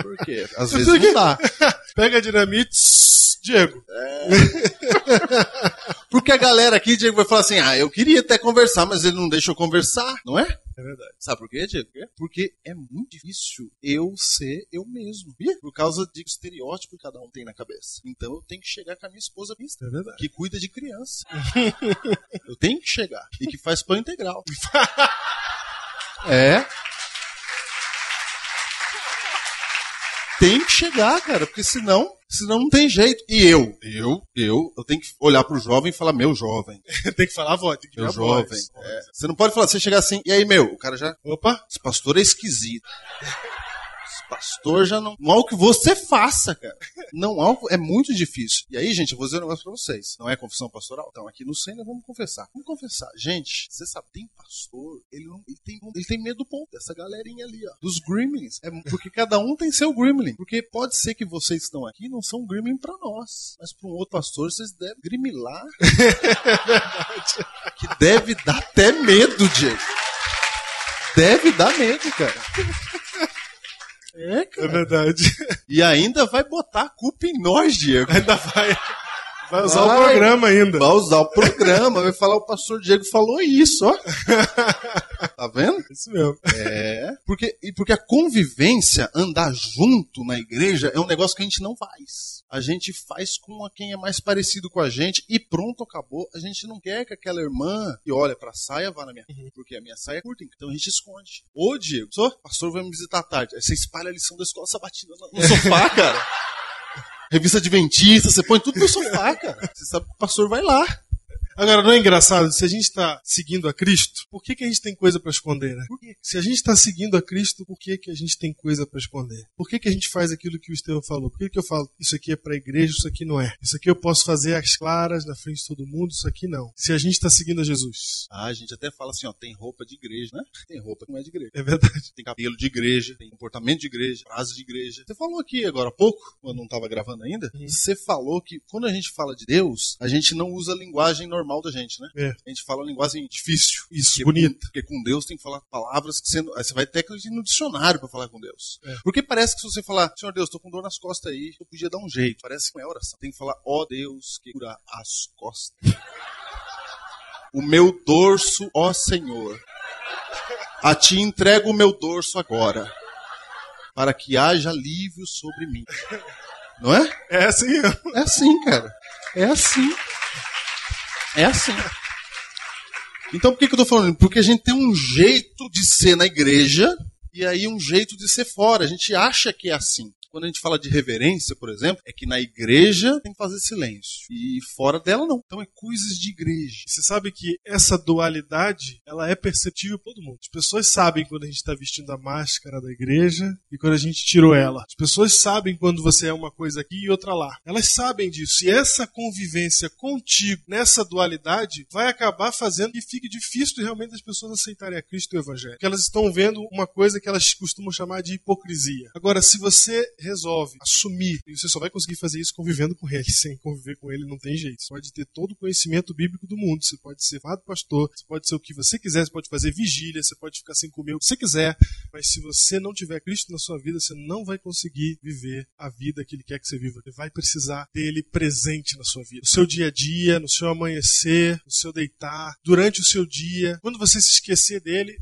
Por quê? Às vezes não dá. Pega a dinamite, Diego. Porque a galera aqui, Diego, vai falar assim: ah, eu queria até conversar, mas ele não deixa eu conversar, não é? É verdade. Sabe por quê, Diego? Porque é muito difícil eu ser eu mesmo. Por causa de estereótipo que cada um tem na cabeça. Então eu tenho que chegar com a minha esposa mista, É verdade. que cuida de criança. eu tenho que chegar. E que faz pão integral. é. Tem que chegar, cara, porque senão, senão não tem jeito. E eu, eu, eu, eu tenho que olhar pro jovem e falar, meu jovem, tem que falar a voz, tem que meu jovem. É. Você não pode falar, você chegar assim, e aí, meu, o cara já Opa, esse pastor é esquisito. Pastor já não. Não há o que você faça, cara. Não há. É muito difícil. E aí, gente, eu vou dizer um negócio pra vocês. Não é confissão pastoral? Então, aqui no Sena, vamos confessar. Vamos confessar. Gente, você sabe, tem pastor, ele, não, ele, tem, ele tem medo do ponto. Dessa galerinha ali, ó. Dos gremlins. É porque cada um tem seu gremlin. Porque pode ser que vocês que estão aqui não são gremlin pra nós. Mas pra um outro pastor, vocês devem grimilar. que deve dar até medo, Diego. Deve dar medo, cara. É, É cara. verdade. E ainda vai botar a culpa em nós, Diego. Ainda vai. Vai usar o programa ainda. Vai usar o programa, vai falar o pastor Diego falou isso, ó. Tá vendo? Isso mesmo. É. Porque, e porque a convivência, andar junto na igreja, é um negócio que a gente não faz. A gente faz com a quem é mais parecido com a gente e pronto, acabou. A gente não quer que aquela irmã que olha pra saia vá na minha. Porque a minha saia é curta, então a gente esconde. Ô, Diego, só, o pastor vai me visitar à tarde. Aí você espalha a lição da escola sabatina no sofá, cara. Revista Adventista, você põe tudo no sofá, cara. Você sabe que o pastor vai lá. Agora, não é engraçado? Se a gente está seguindo a Cristo, por que, que a gente tem coisa para esconder, né? Se a gente está seguindo a Cristo, por que, que a gente tem coisa para esconder? Por que, que a gente faz aquilo que o Estevão falou? Por que, que eu falo, isso aqui é para a igreja, isso aqui não é? Isso aqui eu posso fazer às claras, na frente de todo mundo, isso aqui não. Se a gente está seguindo a Jesus. Ah, a gente até fala assim, ó, tem roupa de igreja, né? Tem roupa que não é de igreja. É verdade. Tem cabelo de igreja, tem comportamento de igreja, frase de igreja. Você falou aqui agora há pouco, quando não estava gravando ainda, você falou que quando a gente fala de Deus, a gente não usa a linguagem normal da gente, né? É. A gente fala a linguagem difícil. Isso, Porque bonita. com- Porque com Deus tem que falar palavras que sendo. Aí você vai até que ir no dicionário pra falar com Deus. É. Porque parece que se você falar, Senhor Deus, tô com dor nas costas aí, eu podia dar um jeito. Parece que não é oração. Tem que falar, ó Deus, que cura as costas. o meu dorso, ó Senhor. A ti entrego o meu dorso agora. Para que haja alívio sobre mim. Não é? É assim. É assim, cara. É assim. É assim. Então por que, que eu tô falando? Porque a gente tem um jeito de ser na igreja e aí um jeito de ser fora. A gente acha que é assim. Quando a gente fala de reverência, por exemplo, é que na igreja tem que fazer silêncio. E fora dela, não. Então é coisas de igreja. Você sabe que essa dualidade, ela é perceptível por todo mundo. As pessoas sabem quando a gente está vestindo a máscara da igreja e quando a gente tirou ela. As pessoas sabem quando você é uma coisa aqui e outra lá. Elas sabem disso. E essa convivência contigo, nessa dualidade, vai acabar fazendo que fique difícil realmente as pessoas aceitarem a Cristo e o Evangelho. Porque elas estão vendo uma coisa que elas costumam chamar de hipocrisia. Agora, se você resolve assumir, e você só vai conseguir fazer isso convivendo com ele, sem conviver com ele não tem jeito. Você pode ter todo o conhecimento bíblico do mundo, você pode ser fado pastor, você pode ser o que você quiser, você pode fazer vigília, você pode ficar sem comer o que você quiser, mas se você não tiver Cristo na sua vida, você não vai conseguir viver a vida que ele quer que você viva. Você vai precisar dele presente na sua vida. No seu dia a dia, no seu amanhecer, no seu deitar, durante o seu dia. Quando você se esquecer dele,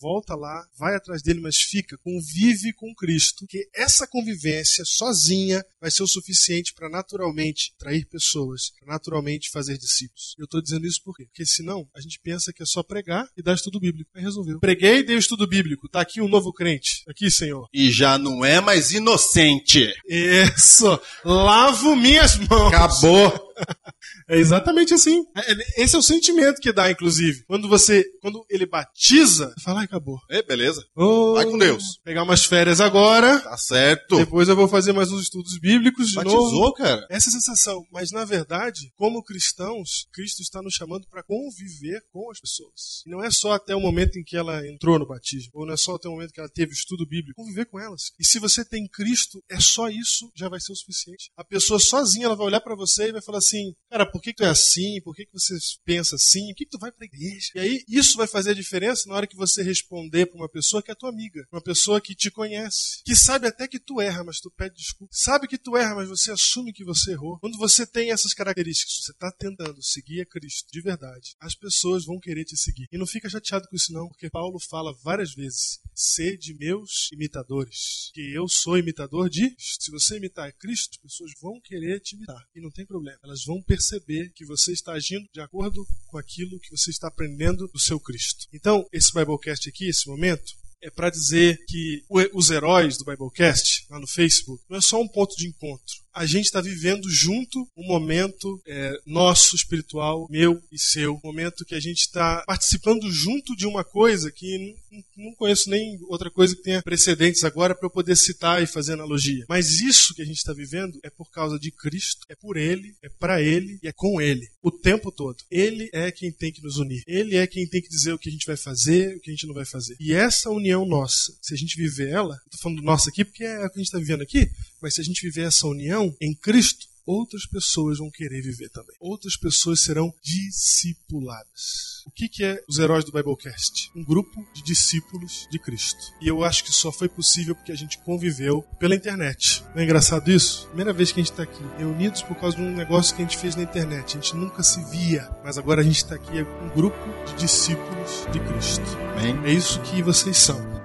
volta lá, vai atrás dele, mas fica, convive com Cristo, que essa convivência sozinha vai ser o suficiente para naturalmente trair pessoas, para naturalmente fazer discípulos. Eu estou dizendo isso por quê? Porque senão a gente pensa que é só pregar e dar estudo bíblico. Aí resolveu. Preguei e dei o estudo bíblico. Tá aqui um novo crente. Aqui, Senhor. E já não é mais inocente. Isso. Lavo minhas mãos. Acabou. É exatamente assim. É- Esse é o sentimento que dá, inclusive. Quando você, quando ele batiza, você fala, ai, acabou. É, beleza. Oh, Vai com Deus. Pegar umas férias agora. Tá certo. Depois eu vou fazer mais uns estudos bíblicos de Batizou, novo. cara. Essa é a sensação. Mas, na verdade, como cristãos, Cristo está nos chamando para conviver com as pessoas. E não é só até o momento em que ela entrou no batismo, ou não é só até o momento que ela teve o estudo bíblico. Conviver com elas. E se você tem Cristo, é só isso, já vai ser o suficiente. A pessoa sozinha, ela vai olhar para você e vai falar assim, cara, por que, que tu é assim? Por que, que você pensa assim? Por que, que tu vai pra igreja? E aí, isso vai fazer a diferença na hora que você responder para uma pessoa que é tua amiga, uma pessoa que te conhece, que sabe até que tu erra, mas tu pede desculpa. Sabe que tu erra, mas você assume que você errou. Quando você tem essas características, você está tentando seguir a Cristo de verdade, as pessoas vão querer te seguir. E não fica chateado com isso não, porque Paulo fala várias vezes, sede meus imitadores, que eu sou imitador de. Se você imitar Cristo, as pessoas vão querer te imitar. E não tem problema. Elas vão perceber que você está agindo de acordo com aquilo que você está aprendendo do seu Cristo. Então, esse Biblecast aqui, esse momento, é para dizer que os heróis do Biblecast, lá no Facebook, não é só um ponto de encontro. A gente está vivendo junto um momento é, nosso, espiritual, meu e seu. Um momento que a gente está participando junto de uma coisa que não conheço nem outra coisa que tenha precedentes agora para eu poder citar e fazer analogia. Mas isso que a gente está vivendo é por causa de Cristo, é por Ele, é para Ele e é com Ele. O tempo todo. Ele é quem tem que nos unir. Ele é quem tem que dizer o que a gente vai fazer, o que a gente não vai fazer. E essa união nossa, se a gente viver ela, estou falando nossa aqui porque é o que a gente está vivendo aqui, mas se a gente viver essa união em Cristo, outras pessoas vão querer viver também. Outras pessoas serão discipuladas. O que, que é os heróis do Biblecast? Um grupo de discípulos de Cristo. E eu acho que só foi possível porque a gente conviveu pela internet. Não é engraçado isso? Primeira vez que a gente está aqui, reunidos por causa de um negócio que a gente fez na internet. A gente nunca se via, mas agora a gente está aqui, é um grupo de discípulos de Cristo. Amém. É isso que vocês são.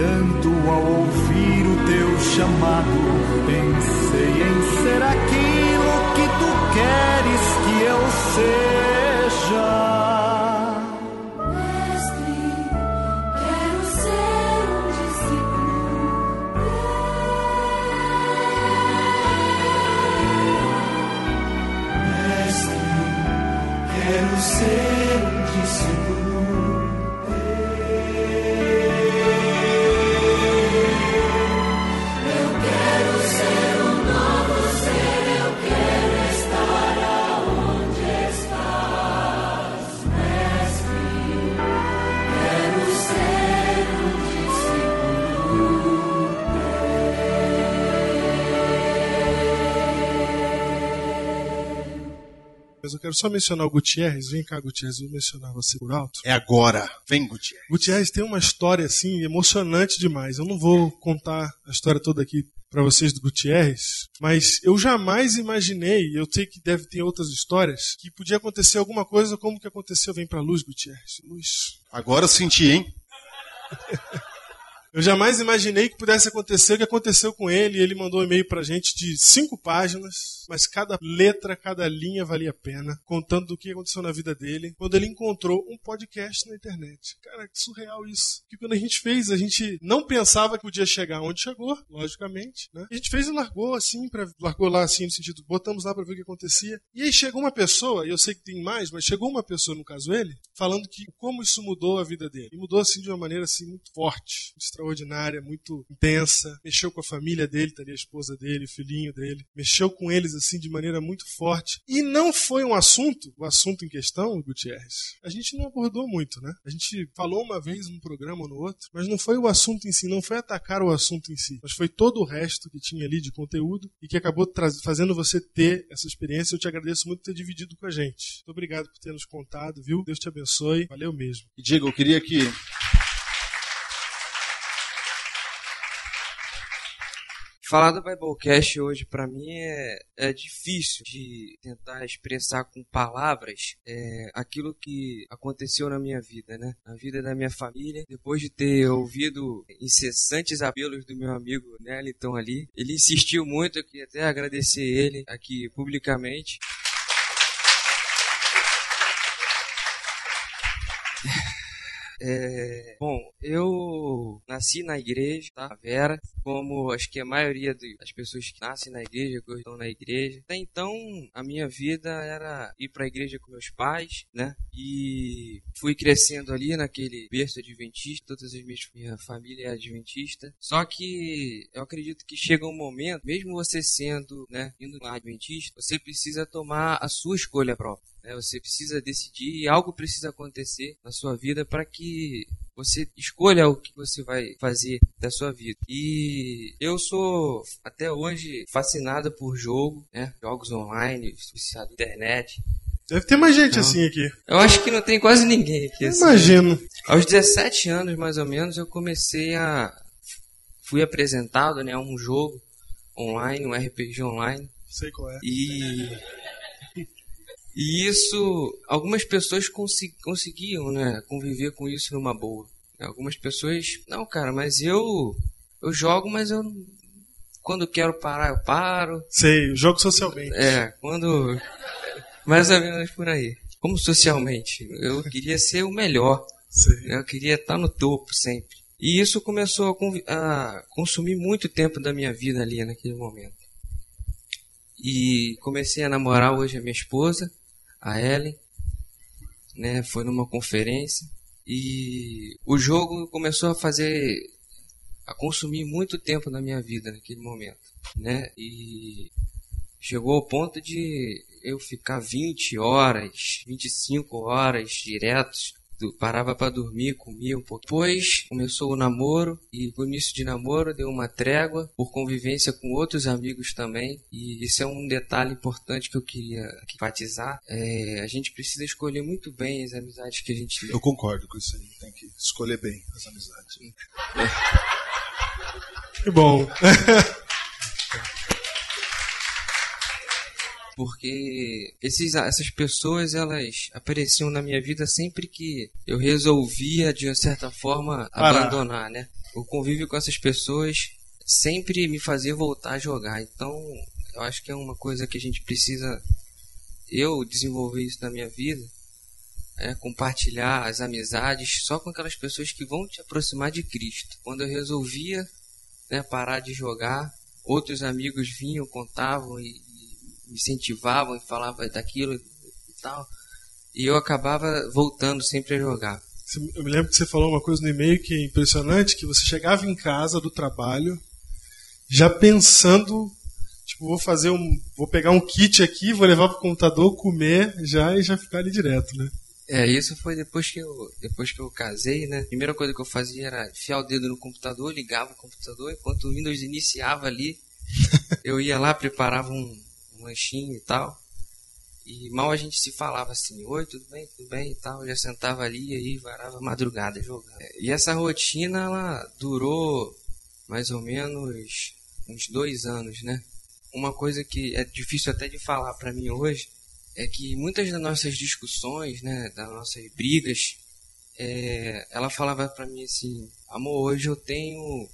No entanto, ao ouvir o teu chamado, quero só mencionar o Gutierrez. Vem cá, Gutierrez, eu vou mencionar você por alto. É agora. Vem, Gutierrez. Gutierrez tem uma história assim emocionante demais. Eu não vou contar a história toda aqui para vocês do Gutierrez, mas eu jamais imaginei, eu sei que deve ter outras histórias, que podia acontecer alguma coisa como que aconteceu. Vem pra luz, Gutierrez. Luz. Agora eu senti, hein? Eu jamais imaginei que pudesse acontecer o que aconteceu com ele. Ele mandou um e-mail pra gente de cinco páginas, mas cada letra, cada linha valia a pena, contando do que aconteceu na vida dele, quando ele encontrou um podcast na internet. Cara, que surreal isso. Que quando a gente fez, a gente não pensava que podia chegar onde chegou, logicamente, né? A gente fez e largou assim, pra, largou lá assim, no sentido, botamos lá pra ver o que acontecia. E aí chegou uma pessoa, e eu sei que tem mais, mas chegou uma pessoa, no caso ele, falando que como isso mudou a vida dele. E mudou assim de uma maneira assim muito forte, extraordinária, muito intensa. Mexeu com a família dele, tá ali a esposa dele, o filhinho dele. Mexeu com eles assim de maneira muito forte. E não foi um assunto, o assunto em questão, Gutierrez. A gente não abordou muito, né? A gente falou uma vez num programa ou no outro, mas não foi o assunto em si, não foi atacar o assunto em si, mas foi todo o resto que tinha ali de conteúdo e que acabou fazendo você ter essa experiência. Eu te agradeço muito por ter dividido com a gente. Muito obrigado por ter nos contado, viu? Deus te abençoe. Valeu mesmo. E Diego, eu queria que. Falar do Biblecast hoje pra mim é, é difícil de tentar expressar com palavras é, aquilo que aconteceu na minha vida, né? Na vida da minha família. Depois de ter ouvido incessantes apelos do meu amigo Neliton ali, ele insistiu muito, eu queria até agradecer ele aqui publicamente. É, bom, eu nasci na igreja, tá? Vera, como acho que a maioria das pessoas que nascem na igreja, que estão na igreja. Até então, a minha vida era ir pra igreja com meus pais, né? E fui crescendo ali naquele berço adventista, todas as minhas, minha família é adventista. Só que eu acredito que chega um momento, mesmo você sendo, né, indo lá adventista, você precisa tomar a sua escolha própria. Né? Você precisa decidir e algo precisa acontecer na sua vida para que você escolha o que você vai fazer da sua vida. E eu sou até hoje fascinado por jogo, né? Jogos online, viciado na internet. Deve ter mais gente Não. assim aqui. Eu acho que não tem quase ninguém aqui. assim. Imagino. Aos 17 anos, mais ou menos, eu comecei a fui apresentado né, a um jogo online, um RPG online. Sei qual é. E, e isso, algumas pessoas consi- conseguiam né, conviver com isso numa boa. Algumas pessoas, não, cara, mas eu, eu jogo, mas eu quando quero parar, eu paro. Sei, jogo socialmente. É, quando. Mais ou menos por aí. Como socialmente. Eu queria ser o melhor. Sei. Eu queria estar no topo sempre. E isso começou a, a consumir muito tempo da minha vida ali naquele momento. E comecei a namorar hoje a minha esposa, a Ellen. Né, foi numa conferência. E o jogo começou a fazer. a consumir muito tempo da minha vida naquele momento. Né? E chegou ao ponto de eu ficar 20 horas, 25 horas diretos. Parava para dormir, comia um pouco. Depois começou o namoro, e com o início de namoro deu uma trégua por convivência com outros amigos também. E esse é um detalhe importante que eu queria enfatizar. É, a gente precisa escolher muito bem as amizades que a gente Eu concordo com isso aí. Tem que escolher bem as amizades. Que bom. porque esses, essas pessoas elas apareciam na minha vida sempre que eu resolvia de uma certa forma Parar. abandonar, né? O convívio com essas pessoas sempre me fazia voltar a jogar. Então, eu acho que é uma coisa que a gente precisa eu desenvolver isso na minha vida, é compartilhar as amizades só com aquelas pessoas que vão te aproximar de Cristo. Quando eu resolvia né, parar de jogar, outros amigos vinham, contavam e, incentivavam e falavam daquilo e tal. E eu acabava voltando sempre a jogar. Eu me lembro que você falou uma coisa no e-mail que é impressionante, que você chegava em casa do trabalho já pensando, tipo, vou fazer um, vou pegar um kit aqui, vou levar pro computador, comer já e já ficar ali direto, né? É, isso foi depois que eu, depois que eu casei, né? A primeira coisa que eu fazia era enfiar o dedo no computador, ligava o computador, enquanto o Windows iniciava ali, eu ia lá, preparava um, lanchinho e tal. E mal a gente se falava assim, oi, tudo bem, tudo bem e tal. Eu já sentava ali e aí varava madrugada jogando. E essa rotina, ela durou mais ou menos uns dois anos, né? Uma coisa que é difícil até de falar pra mim hoje é que muitas das nossas discussões, né, das nossas brigas, é, ela falava pra mim assim, amor, hoje eu tenho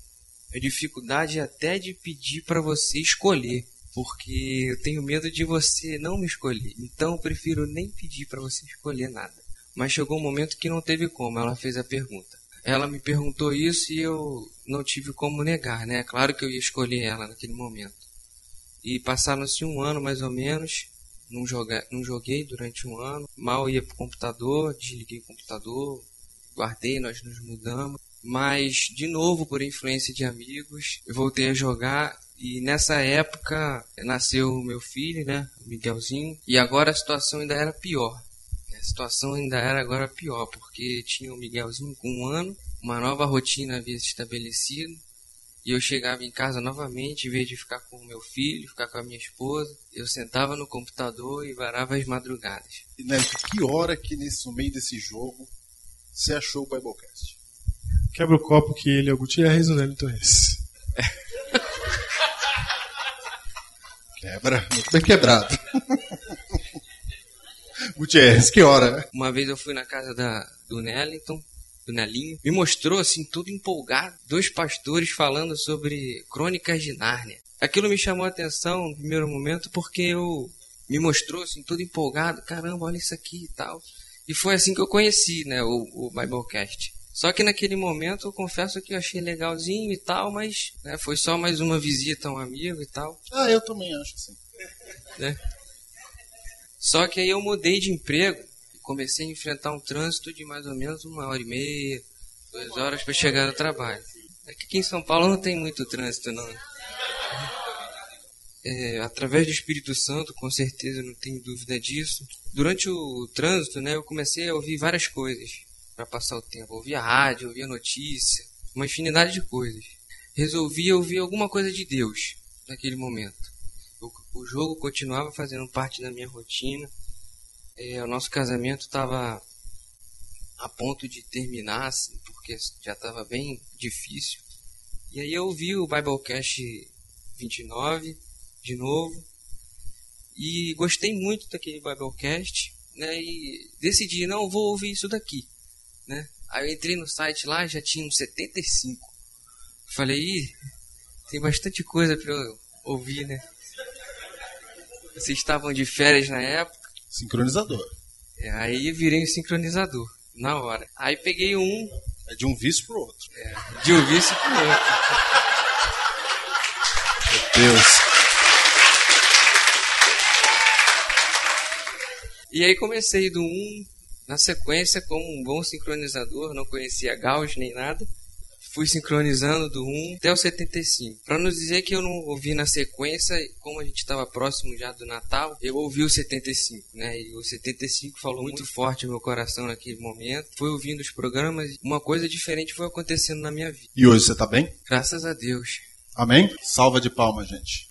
dificuldade até de pedir pra você escolher, porque eu tenho medo de você não me escolher. Então eu prefiro nem pedir pra você escolher nada. Mas chegou um momento que não teve como, ela fez a pergunta. Ela me perguntou isso e eu não tive como negar, né? Claro que eu ia escolher ela naquele momento. E passaram-se um ano mais ou menos, não, joga, não joguei durante um ano, mal ia pro computador, desliguei o computador, guardei, nós nos mudamos. Mas, de novo, por influência de amigos, eu voltei a jogar e nessa época nasceu o meu filho, né, o Miguelzinho, e agora a situação ainda era pior. A situação ainda era agora pior, porque tinha o Miguelzinho com um ano, uma nova rotina havia se estabelecido, e eu chegava em casa novamente, em vez de ficar com o meu filho, ficar com a minha esposa, eu sentava no computador e varava as madrugadas. E, Neto, que hora que nesse, no meio desse jogo você achou o Biblecast? Quebra o copo que ele é o Gutierrez e o Nélito é esse. Quebra, muito bem quebrado. Gutierrez, que hora? Uma vez eu fui na casa da, do Nellington, do Nelinho, me mostrou assim, tudo empolgado, dois pastores falando sobre crônicas de Nárnia. Aquilo me chamou a atenção no primeiro momento porque eu me mostrou assim, todo empolgado, caramba, olha isso aqui e tal. E foi assim que eu conheci, né, o, o Biblecast. Só que naquele momento eu confesso que eu achei legalzinho e tal, mas né, foi só mais uma visita a um amigo e tal. Ah, eu também acho assim. né? Só que aí eu mudei de emprego e comecei a enfrentar um trânsito de mais ou menos uma hora e meia, duas horas para chegar no trabalho. É que aqui em São Paulo não tem muito trânsito, não. É, através do Espírito Santo, com certeza, não tenho dúvida disso. Durante o trânsito, né, eu comecei a ouvir várias coisas para passar o tempo. Ouvia rádio, ouvia notícia, uma infinidade de coisas. Resolvi ouvir alguma coisa de Deus naquele momento. O, o jogo continuava fazendo parte da minha rotina. É, o nosso casamento estava a ponto de terminar, assim, porque já estava bem difícil. E aí eu ouvi o Biblecast 29 de novo e gostei muito daquele Biblecast, né? E decidi, não, vou ouvir isso daqui, né? Aí eu entrei no site lá, já tinha uns 75. Falei, Ih, tem bastante coisa para eu ouvir, né? Vocês estavam de férias na época. Sincronizador. É, aí virei um sincronizador, na hora. Aí peguei um. É de um vice pro outro. É, de um vice pro outro. Meu Deus. E aí comecei do 1 na sequência como um bom sincronizador, não conhecia Gauss nem nada. Fui sincronizando do 1 até o 75. Para não dizer que eu não ouvi na sequência, como a gente estava próximo já do Natal, eu ouvi o 75, né? E o 75 falou muito forte no meu coração naquele momento. Fui ouvindo os programas, uma coisa diferente foi acontecendo na minha vida. E hoje você tá bem? Graças a Deus. Amém? Salva de palmas, gente.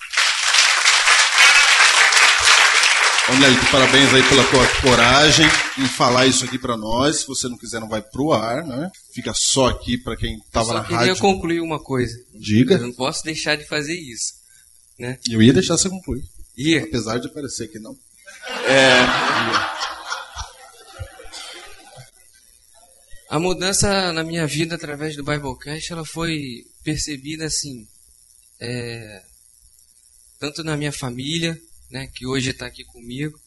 Ô, parabéns aí pela tua coragem em falar isso aqui para nós. Se você não quiser, não vai pro ar, né? Fica só aqui para quem tava eu na só queria rádio. concluir uma coisa. Diga. Eu não posso deixar de fazer isso, né? Eu ia deixar você concluir. Ia. Apesar de parecer que não. É. A mudança na minha vida através do Biblecast, ela foi percebida assim, é, tanto na minha família, né, que hoje está aqui comigo,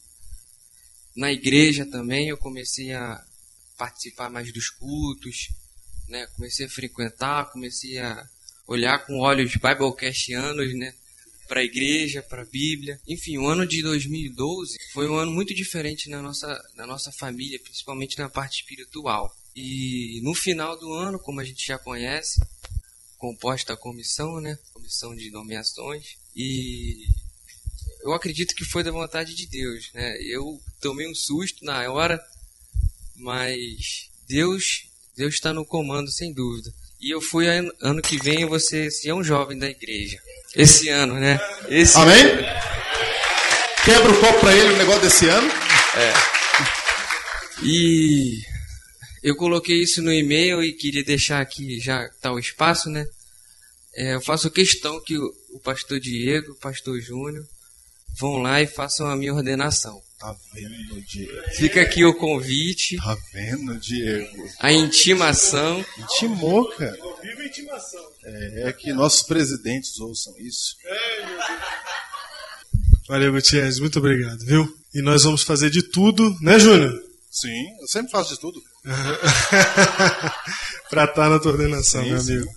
na igreja também eu comecei a participar mais dos cultos, né, comecei a frequentar, comecei a olhar com olhos biblecastianos, né, para a igreja, para a Bíblia. Enfim, o ano de 2012 foi um ano muito diferente na nossa, na nossa família, principalmente na parte espiritual. E no final do ano, como a gente já conhece, composta a comissão, né? Comissão de nomeações. E eu acredito que foi da vontade de Deus, né? Eu tomei um susto na hora, mas Deus, Deus está no comando sem dúvida. E eu fui ano, que vem ser, se é um jovem da igreja. Esse ano, né? Esse Amém? ano. Quebra o copo pra ele o negócio desse ano. É. E eu coloquei isso no e-mail e queria deixar aqui já tá o espaço, né? É, eu faço questão que o, o pastor Diego, o pastor Júnior, vão lá e façam a minha ordenação. Tá vendo, Diego? Fica aqui o convite, Tá vendo, Diego? a intimação. Intimou, cara. Viva intimação. É, é que nossos presidentes ouçam isso. Valeu, Gutierrez. Muito obrigado, viu? E nós vamos fazer de tudo, né, Júnior? Sim, eu sempre faço de tudo. pra estar na tua ordenação, Sim, meu sim. amigo.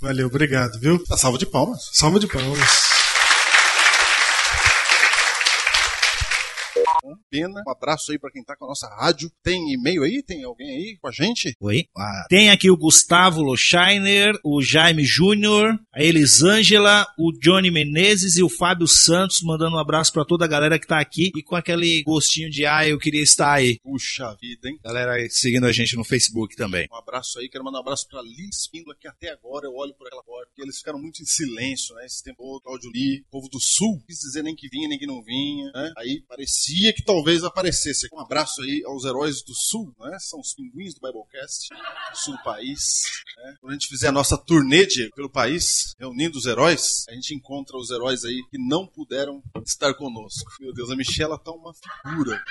Valeu, obrigado, viu? A salva de palmas. Salva de palmas. Pena. Um abraço aí pra quem tá com a nossa rádio. Tem e-mail aí? Tem alguém aí com a gente? Oi? Ah, tem aqui o Gustavo Lochainer, o Jaime Júnior, a Elisângela, o Johnny Menezes e o Fábio Santos, mandando um abraço pra toda a galera que tá aqui e com aquele gostinho de ah, eu queria estar aí. Puxa vida, hein? Galera aí seguindo a gente no Facebook também. Um abraço aí, quero mandar um abraço pra Liz Espíndola, que até agora eu olho por aquela porta, porque eles ficaram muito em silêncio, né? Esse tempo todo, Claudio Lee, povo do Sul, não quis dizer nem que vinha, nem que não vinha, né? Aí parecia que talvez aparecesse. Um abraço aí aos heróis do Sul, né? São os pinguins do Biblecast, do sul do país, né? Quando a gente fizer a nossa turnê, pelo país, reunindo os heróis, a gente encontra os heróis aí que não puderam estar conosco. Meu Deus, a Michela tá uma figura.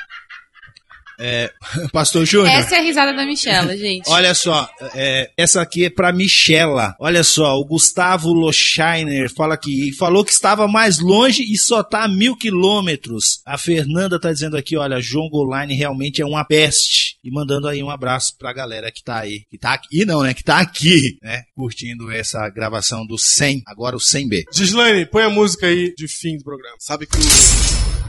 É, Pastor Júnior. Essa é a risada da Michela, gente. Olha só, é, essa aqui é pra Michela. Olha só, o Gustavo Lochainer fala aqui, e falou que estava mais longe e só tá a mil quilômetros. A Fernanda tá dizendo aqui, olha, João Goline realmente é uma peste. E mandando aí um abraço pra galera que tá aí. Que tá aqui, não, né? Que tá aqui, né? Curtindo essa gravação do 100, agora o 100B. Gislaine, põe a música aí de fim do programa. Sabe que o